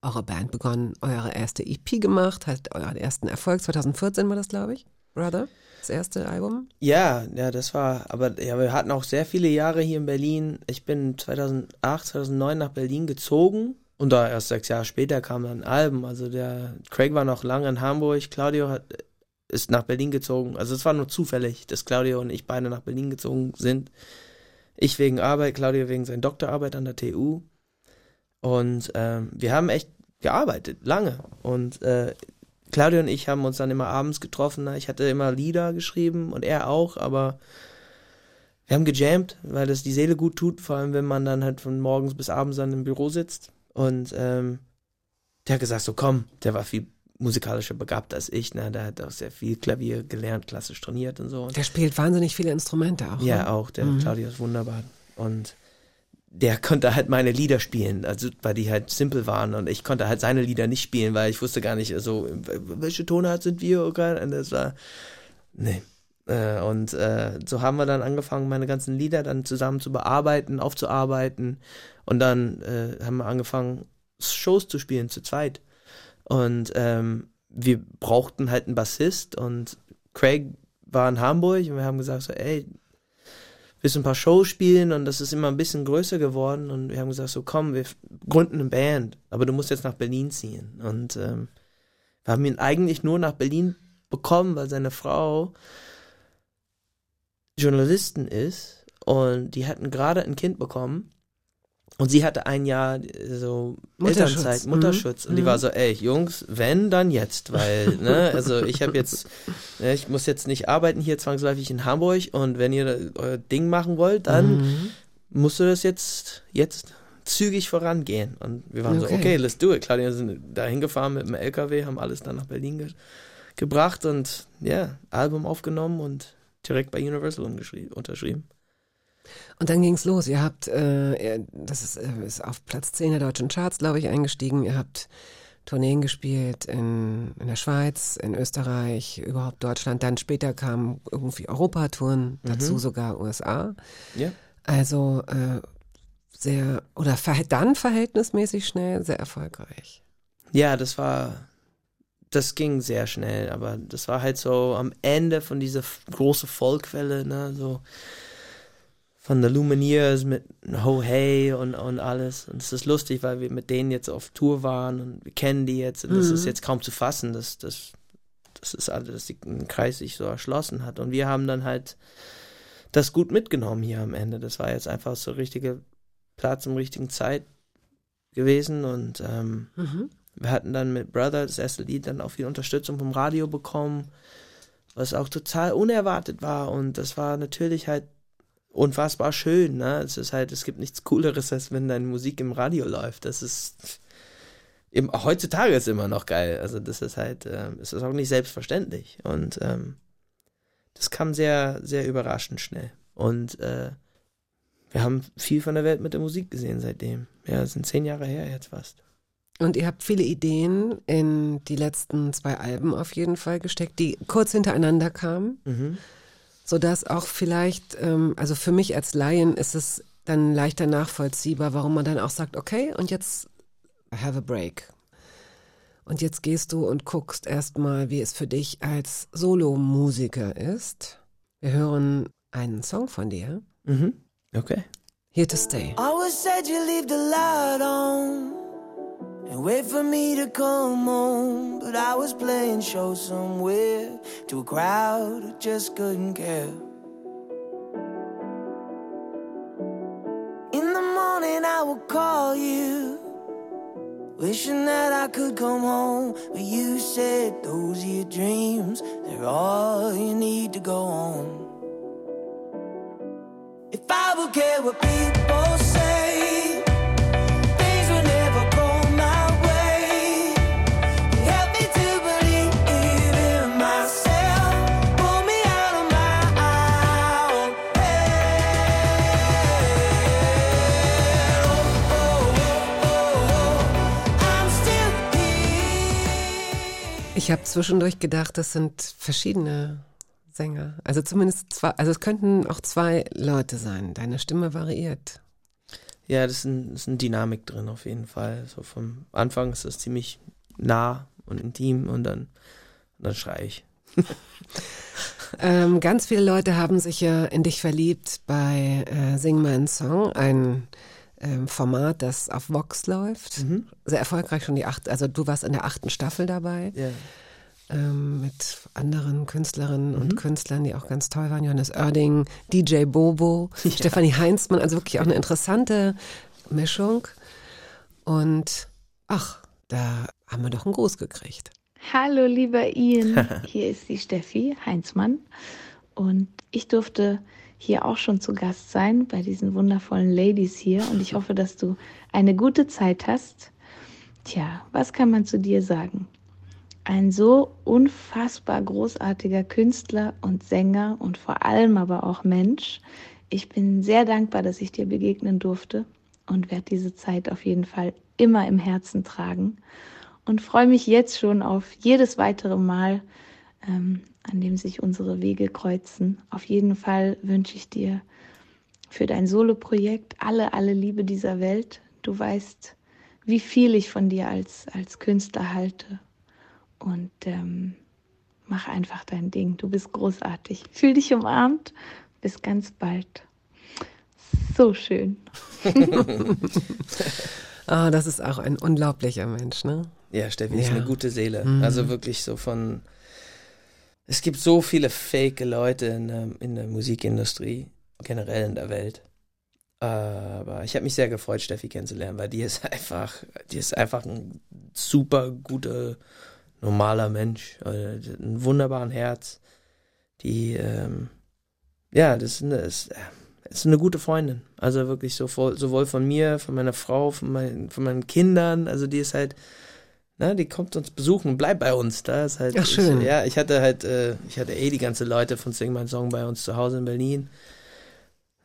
eure Band begonnen, eure erste EP gemacht, hattet euren ersten Erfolg, 2014 war das, glaube ich, Brother, das erste Album. Ja, ja, das war, aber ja, wir hatten auch sehr viele Jahre hier in Berlin. Ich bin 2008, 2009 nach Berlin gezogen und da erst sechs Jahre später kam dann ein Album. Also der Craig war noch lange in Hamburg, Claudio hat, ist nach Berlin gezogen. Also es war nur zufällig, dass Claudio und ich beide nach Berlin gezogen sind. Ich wegen Arbeit, Claudio wegen seiner Doktorarbeit an der TU. Und ähm, wir haben echt gearbeitet, lange. Und äh, Claudio und ich haben uns dann immer abends getroffen. Ich hatte immer Lieder geschrieben und er auch, aber wir haben gejammt, weil das die Seele gut tut, vor allem wenn man dann halt von morgens bis abends dann im Büro sitzt. Und ähm, der hat gesagt, so komm, der war viel musikalischer begabt als ich, ne? Der hat auch sehr viel Klavier gelernt, klassisch trainiert und so. Und Der spielt wahnsinnig viele Instrumente auch. ja, ne? auch, der Mhm. Claudio ist wunderbar. Und der konnte halt meine Lieder spielen, also weil die halt simpel waren und ich konnte halt seine Lieder nicht spielen, weil ich wusste gar nicht, so welche Tonart sind wir okay? und das war nee. Äh, Und äh, so haben wir dann angefangen, meine ganzen Lieder dann zusammen zu bearbeiten, aufzuarbeiten und dann äh, haben wir angefangen, Shows zu spielen zu zweit. Und ähm, wir brauchten halt einen Bassist und Craig war in Hamburg und wir haben gesagt so, ey, willst du ein paar Shows spielen? Und das ist immer ein bisschen größer geworden. Und wir haben gesagt so, komm, wir gründen eine Band, aber du musst jetzt nach Berlin ziehen. Und ähm, wir haben ihn eigentlich nur nach Berlin bekommen, weil seine Frau Journalistin ist. Und die hatten gerade ein Kind bekommen und sie hatte ein Jahr äh, so Mutterschutz. Elternzeit, Mhm. Mutterschutz und die Mhm. war so, ey Jungs, wenn dann jetzt, weil ne, also ich habe jetzt, ne, ich muss jetzt nicht arbeiten hier zwangsläufig in Hamburg und wenn ihr euer Ding machen wollt, dann Mhm. musst du das jetzt jetzt zügig vorangehen und wir waren so, Okay. okay, let's do it. Klar, wir sind da hingefahren mit dem LKW, haben alles dann nach Berlin ge gebracht und ja, Album aufgenommen und direkt bei Universal unterschrieben. Und dann ging's los. Ihr habt, äh, das ist, äh, ist auf Platz 10 der deutschen Charts, glaube ich, eingestiegen. Ihr habt Tourneen gespielt in, in der Schweiz, in Österreich, überhaupt Deutschland. Dann später kamen irgendwie Europatouren, dazu sogar USA. Ja. Also äh, sehr, oder ver dann verhältnismäßig schnell, sehr erfolgreich. Ja, das war, das ging sehr schnell, aber das war halt so am Ende von dieser großen Vollquelle, ne, so von The Lumineers mit Ho Hey und, und alles. Und es ist lustig, weil wir mit denen jetzt auf Tour waren und wir kennen die jetzt und das ist jetzt kaum zu fassen, dass das, das ist alles, dass die- ein Kreis sich so erschlossen hat. Und wir haben dann halt das gut mitgenommen hier am Ende. Das war jetzt einfach so richtige Platz im richtigen Zeit gewesen und ähm, wir hatten dann mit Brother das erste Lied dann auch viel Unterstützung vom Radio bekommen, was auch total unerwartet war und das war natürlich halt unfassbar schön, ne? Es ist halt, es gibt nichts Cooleres, als wenn deine Musik im Radio läuft. Das ist eben, heutzutage ist immer noch geil. Also das ist halt, ähm, es ist auch nicht selbstverständlich und ähm, das kam sehr, sehr überraschend schnell und äh, wir haben viel von der Welt mit der Musik gesehen seitdem. Ja, das sind zehn Jahre her jetzt fast. Und ihr habt viele Ideen in die letzten zwei Alben auf jeden Fall gesteckt, die kurz hintereinander kamen, Mhm. Sodass auch vielleicht, ähm, also für mich als Laien ist es dann leichter nachvollziehbar, warum man dann auch sagt, okay, und jetzt have a break. Und jetzt gehst du und guckst erstmal, wie es für dich als Solomusiker ist. Wir hören einen Song von dir, Mhm. Okay. Here to Stay. Always said you leave the light on and wait for me to come home. But I was playing show somewhere to a crowd who just couldn't care. In the morning, I will call you, wishing that I could come home. But you said those are your dreams, they're all you need to go on. If I would care what people Ich habe zwischendurch gedacht, das sind verschiedene Sänger. Also zumindest zwei, also es könnten auch zwei Leute sein. Deine Stimme variiert. Ja, das ist, ein, das ist eine Dynamik drin auf jeden Fall. So vom Anfang ist das ziemlich nah und intim und dann, dann schrei ich. Ähm, ganz viele Leute haben sich ja in dich verliebt bei äh, Sing My Song, ein ähm, Format, das auf Vox läuft. Sehr erfolgreich schon die acht, also du warst in der achten Staffel dabei. Ja. ähm, mit anderen Künstlerinnen und Künstlern, die auch ganz toll waren. Johannes Oerding, DJ Bobo, Stefanie Heinzmann, also wirklich auch eine interessante Mischung. Und ach, da haben wir doch einen Gruß gekriegt. Hallo, lieber Ian. Hier ist die Steffi Heinzmann. Und ich durfte hier auch schon zu Gast sein bei diesen wundervollen Ladies hier. Und ich hoffe, dass du eine gute Zeit hast. Tja, was kann man zu dir sagen? Ein so unfassbar großartiger Künstler und Sänger und vor allem aber auch Mensch. Ich bin sehr dankbar, dass ich dir begegnen durfte und werde diese Zeit auf jeden Fall immer im Herzen tragen und freue mich jetzt schon auf jedes weitere Mal, ähm, an dem sich unsere Wege kreuzen. Auf jeden Fall wünsche ich dir für dein Soloprojekt alle, alle Liebe dieser Welt. Du weißt, wie viel ich von dir als, als Künstler halte. Und ähm, mach einfach dein Ding. Du bist großartig. Fühl dich umarmt. Bis ganz bald. So schön. Ah, das ist auch ein unglaublicher Mensch, ne? Ja, Steffi ist Ja. eine gute Seele. Also wirklich so von. Es gibt so viele fake Leute in der, in der Musikindustrie, generell in der Welt. Aber ich habe mich sehr gefreut, Steffi kennenzulernen, weil die ist einfach, die ist einfach ein super guter, normaler Mensch. äh, hat Ein wunderbaren Herz. Die, ähm, ja, das ist eine, ist, ist eine gute Freundin. Also wirklich so, sowohl von mir, von meiner Frau, von meinen, von meinen Kindern. Also die ist halt, na, die kommt uns besuchen, bleibt bei uns. Da ist halt, Ach, schön. Ich, ja, ich hatte halt, äh, ich hatte eh die ganze Leute von Sing My Song bei uns zu Hause in Berlin.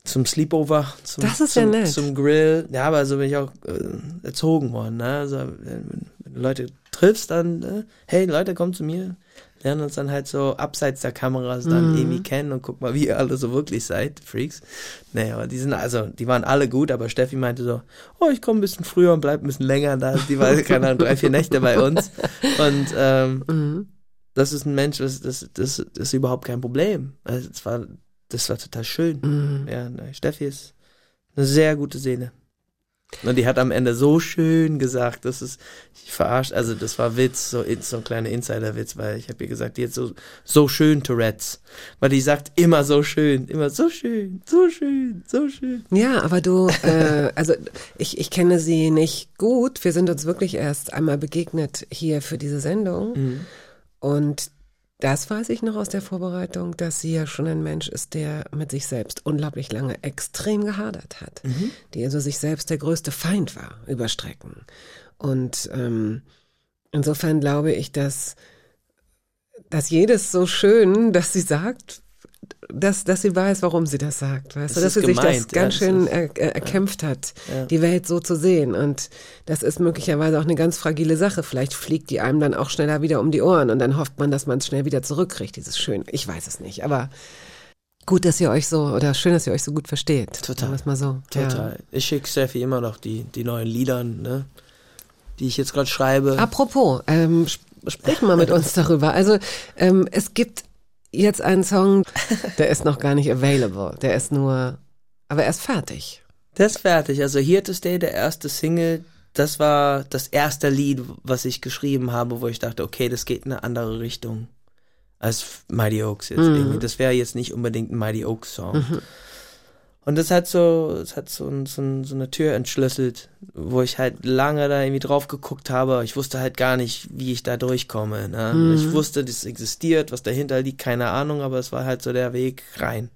Zum Sleepover, zum, Das ist ja zum, nett. zum Grill. Ja, aber so bin ich auch äh, erzogen worden. Ne? Also, wenn, wenn du Leute triffst, dann, äh, hey Leute, kommt zu mir. Lernen uns dann halt so abseits der Kameras dann Mhm. irgendwie kennen und guck mal, wie ihr alle so wirklich seid, Freaks. Nee, aber die sind, also, die waren alle gut, aber Steffi meinte so, oh, ich komme ein bisschen früher und bleib ein bisschen länger da. Die war, keine Ahnung, drei, vier Nächte bei uns. Und ähm, Mhm. das ist ein Mensch, das, das, das, das ist überhaupt kein Problem. Also, das war, das war total schön. Mhm. Ja, ne, Steffi ist eine sehr gute Seele. Und die hat am Ende so schön gesagt, das ist, verarscht, also das war Witz, so, so ein kleiner Insider-Witz, weil ich habe ihr gesagt, die hat so, so schön Tourettes. Weil die sagt immer so schön, immer so schön, so schön, so schön. Ja, aber du, äh, also ich, ich kenne sie nicht gut. Wir sind uns wirklich erst einmal begegnet hier für diese Sendung. Mhm. Und das weiß ich noch aus der Vorbereitung, dass sie ja schon ein Mensch ist, der mit sich selbst unglaublich lange extrem gehadert hat. Die also sich selbst der größte Feind war über Strecken. Und ähm, insofern glaube ich, dass, dass jedes so schön, dass sie sagt, dass, dass sie weiß, warum sie das sagt, weißt du, Es dass sie sich das gemeint, ja, ganz das schön er, er, erkämpft hat, Ja. die Welt so zu sehen. Und das ist möglicherweise auch eine ganz fragile Sache. Vielleicht fliegt die einem dann auch schneller wieder um die Ohren und dann hofft man, dass man es schnell wieder zurückkriegt, dieses Schön. Ich weiß es nicht, aber gut, dass ihr euch so, oder schön, dass ihr euch so gut versteht. Total. Mal so. Total. Ich schicke Steffi immer noch die, die neuen Lieder, ne, die ich jetzt gerade schreibe. Ja. Apropos, ähm, sp sprich mal mit uns darüber. Also ähm, es gibt jetzt einen Song, der ist noch gar nicht available. Der ist nur, aber er ist fertig. Der ist fertig. Also Here to Stay, der erste Single, das war das erste Lied, was ich geschrieben habe, wo ich dachte, okay, das geht in eine andere Richtung als Mighty Oaks jetzt Mhm. Das wäre jetzt nicht unbedingt ein Mighty Oaks Song. Mhm. Und das hat so, es hat so, so, so eine Tür entschlüsselt, wo ich halt lange da irgendwie drauf geguckt habe. Ich wusste halt gar nicht, wie ich da durchkomme. Ne? Mhm. Ich wusste, das existiert, was dahinter liegt, keine Ahnung, aber es war halt so der Weg rein.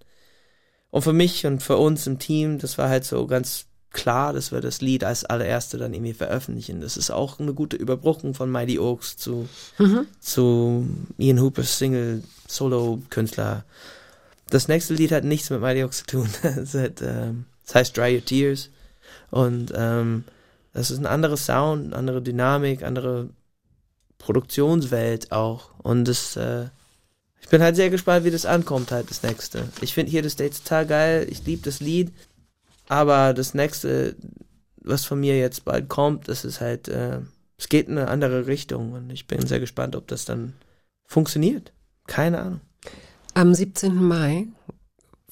Und für mich und für uns im Team, das war halt so ganz klar, dass wir das Lied als allererste dann irgendwie veröffentlichen. Das ist auch eine gute Überbrückung von Mighty Oaks zu, Mhm. zu Ian Hoopers Single, Solo-Künstler. Das nächste Lied hat nichts mit Mighty Oaks zu tun. Es hat, ähm, das heißt Dry Your Tears. Und ähm, das ist ein anderer Sound, eine andere Dynamik, andere Produktionswelt auch. Und das, äh, ich bin halt sehr gespannt, wie das ankommt, halt das nächste. Ich finde hier das Date total geil. Ich liebe das Lied. Aber das nächste, was von mir jetzt bald kommt, das ist halt, äh, es geht in eine andere Richtung. Und ich bin sehr gespannt, ob das dann funktioniert. Keine Ahnung. Am 17. Mai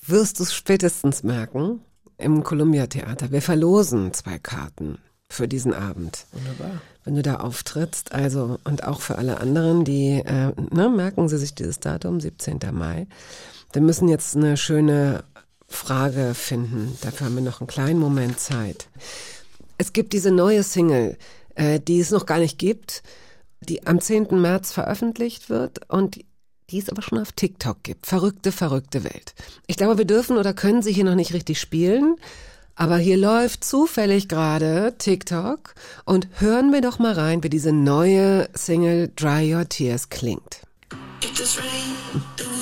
wirst du es spätestens merken im Columbia Theater. Wir verlosen zwei Karten für diesen Abend. Wunderbar. Wenn du da auftrittst, also und auch für alle anderen, die äh, ne, merken Sie sich dieses Datum, 17. Mai. Wir müssen jetzt eine schöne Frage finden. Dafür haben wir noch einen kleinen Moment Zeit. Es gibt diese neue Single, äh, die es noch gar nicht gibt, die am 10. März veröffentlicht wird und die es aber schon auf TikTok gibt. Verrückte, verrückte Welt. Ich glaube, wir dürfen oder können sie hier noch nicht richtig spielen, aber hier läuft zufällig gerade TikTok und hören wir doch mal rein, wie diese neue Single Dry Your Tears klingt. If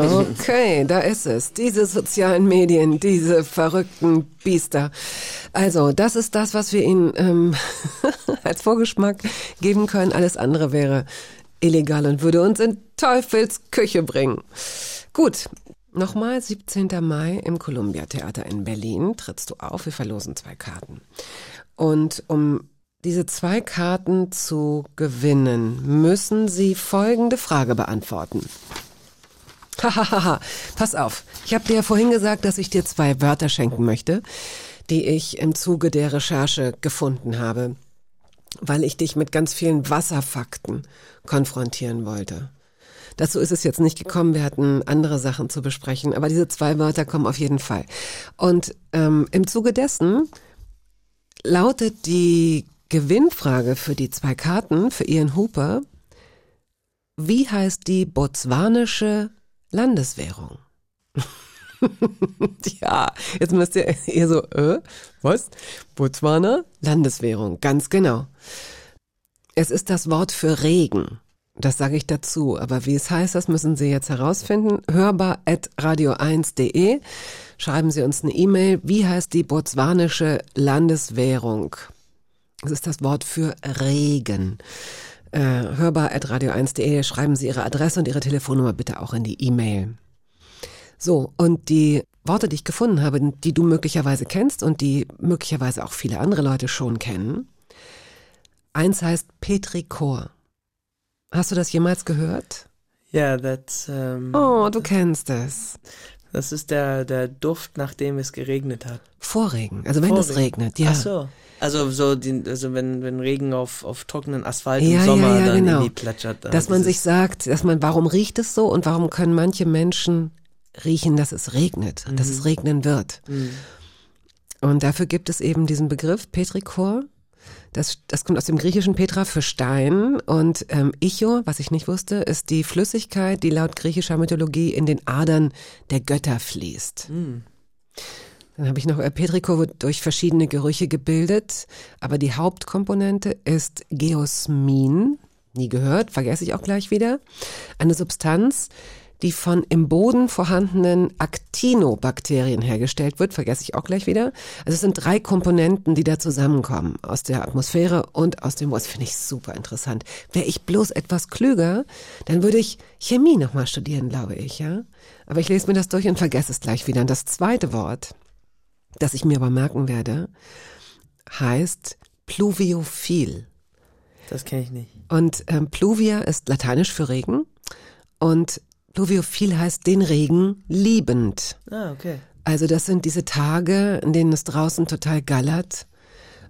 Okay, da ist es. Diese sozialen Medien, diese verrückten Biester. Also, das ist das, was wir Ihnen ähm, als Vorgeschmack geben können. Alles andere wäre illegal und würde uns in Teufels Küche bringen. Gut, nochmal 17. Mai im Columbia Theater in Berlin trittst du auf. Wir verlosen zwei Karten. Und um diese zwei Karten zu gewinnen, müssen Sie folgende Frage beantworten. Hahaha, pass auf. Ich habe dir ja vorhin gesagt, dass ich dir zwei Wörter schenken möchte, die ich im Zuge der Recherche gefunden habe, weil ich dich mit ganz vielen Wasserfakten konfrontieren wollte. Dazu ist es jetzt nicht gekommen, wir hatten andere Sachen zu besprechen, aber diese zwei Wörter kommen auf jeden Fall. Und ähm, im Zuge dessen lautet die Gewinnfrage für die zwei Karten für Ian Hooper, wie heißt die botswanische Landeswährung? ja, jetzt müsst ihr ihr so, äh, was? Botswana? Landeswährung, ganz genau. Es ist das Wort für Regen. Das sage ich dazu. Aber wie es heißt, das müssen Sie jetzt herausfinden. Hörbar at radio1.de. Schreiben Sie uns eine E-Mail. Wie heißt die botswanische Landeswährung? Es ist das Wort für Regen. Äh, hörbar at radio1.de. Schreiben Sie Ihre Adresse und Ihre Telefonnummer bitte auch in die E-Mail. So, und die Worte, die ich gefunden habe, die du möglicherweise kennst und die möglicherweise auch viele andere Leute schon kennen. Eins heißt Petrichor. Hast du das jemals gehört? Ja, that's, ähm, Oh, du kennst es. das ist der, der Duft, nachdem es geregnet hat. Vorregen, also wenn es Vorregen. regnet, ja. Ach so. Also so, die, also wenn, wenn Regen auf, auf trockenen Asphalt Ja, im Sommer ja, ja, dann genau. in die plätschert. dann Dass man sich sagt, dass man, warum riecht es so und warum können manche Menschen riechen, dass es regnet, dass Mhm. es regnen wird. Und dafür gibt es eben diesen Begriff Petrichor. Das, das kommt aus dem griechischen Petra für Stein und ähm, Icho, was ich nicht wusste, ist die Flüssigkeit, die laut griechischer Mythologie in den Adern der Götter fließt. Hm. Dann habe ich noch äh, Petrichor wird durch verschiedene Gerüche gebildet, aber die Hauptkomponente ist Geosmin, nie gehört, vergesse ich auch gleich wieder, eine Substanz, die von im Boden vorhandenen Actinobakterien hergestellt wird, vergesse ich auch gleich wieder. Also es sind drei Komponenten, die da zusammenkommen, aus der Atmosphäre und aus dem Moos. Finde ich super interessant. Wäre ich bloß etwas klüger, dann würde ich Chemie nochmal studieren, glaube ich, ja. Aber ich lese mir das durch und vergesse es gleich wieder. Und das zweite Wort, das ich mir aber merken werde, heißt pluviophil. Das kenne ich nicht. Und ähm, pluvia ist lateinisch für Regen und pluviophil heißt den Regen liebend. Ah, okay. Also das sind diese Tage, in denen es draußen total gallert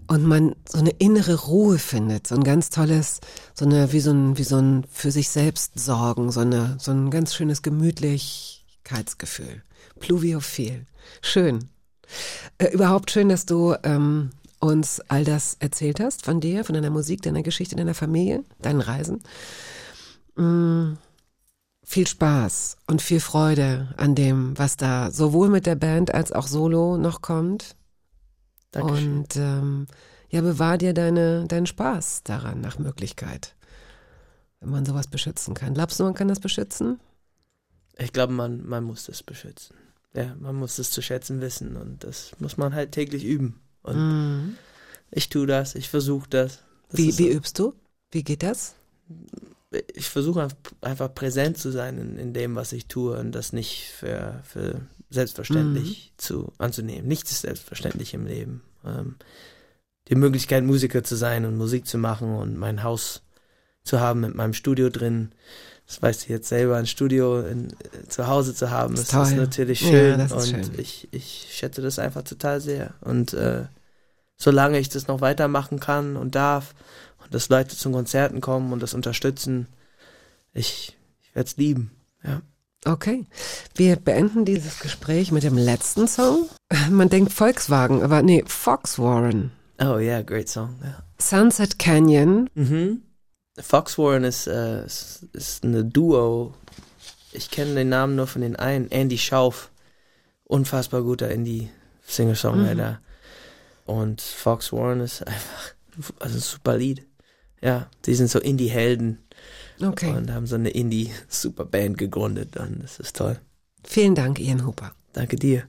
und man so eine innere Ruhe findet, so ein ganz tolles, so eine wie so ein wie so ein für sich selbst sorgen, so eine so ein ganz schönes Gemütlichkeitsgefühl. Pluviophil, schön. Äh, überhaupt schön, dass du ähm, uns all das erzählt hast von dir, von deiner Musik, deiner Geschichte, deiner Familie, deinen Reisen. Mm, viel Spaß und viel Freude an dem, was da sowohl mit der Band als auch solo noch kommt. Dankeschön. Und ähm, ja, bewahr dir deine, deinen Spaß daran nach Möglichkeit, wenn man sowas beschützen kann. Glaubst du, man kann das beschützen? Ich glaube, man, man muss das beschützen. Ja, man muss es zu schätzen wissen und das muss man halt täglich üben. Und Mhm. ich tue das, ich versuche das. das Wie, wie übst du? Wie geht das? ich versuche einfach präsent zu sein in, in dem, was ich tue und das nicht für, für selbstverständlich zu anzunehmen. Nichts ist selbstverständlich im Leben. Ähm, die Möglichkeit, Musiker zu sein und Musik zu machen und mein Haus zu haben mit meinem Studio drin. Das weißt du jetzt selber, ein Studio in, äh, zu Hause zu haben, Das das, ist natürlich Ja, schön das ist und schön. Ich, ich schätze das einfach total sehr. Und äh, solange ich das noch weitermachen kann und darf und dass Leute zu Konzerten kommen und das unterstützen, ich, ich werde es lieben. Ja. Okay. Wir beenden dieses Gespräch mit dem letzten Song. Man denkt Volkswagen, aber nee, Fox Warren. Oh yeah, great song. Ja. Sunset Canyon. Mhm. Fox Warren ist, äh, ist, ist eine Duo. Ich kenne den Namen nur von den einen. Andy Schauf. Unfassbar guter Indie-Singer-Songwriter. Und Fox Warren ist einfach also ein super Lied. Ja, die sind so Indie-Helden Okay. und haben so eine Indie-Superband gegründet. Und das ist toll. Vielen Dank, Ian Hooper. Danke dir.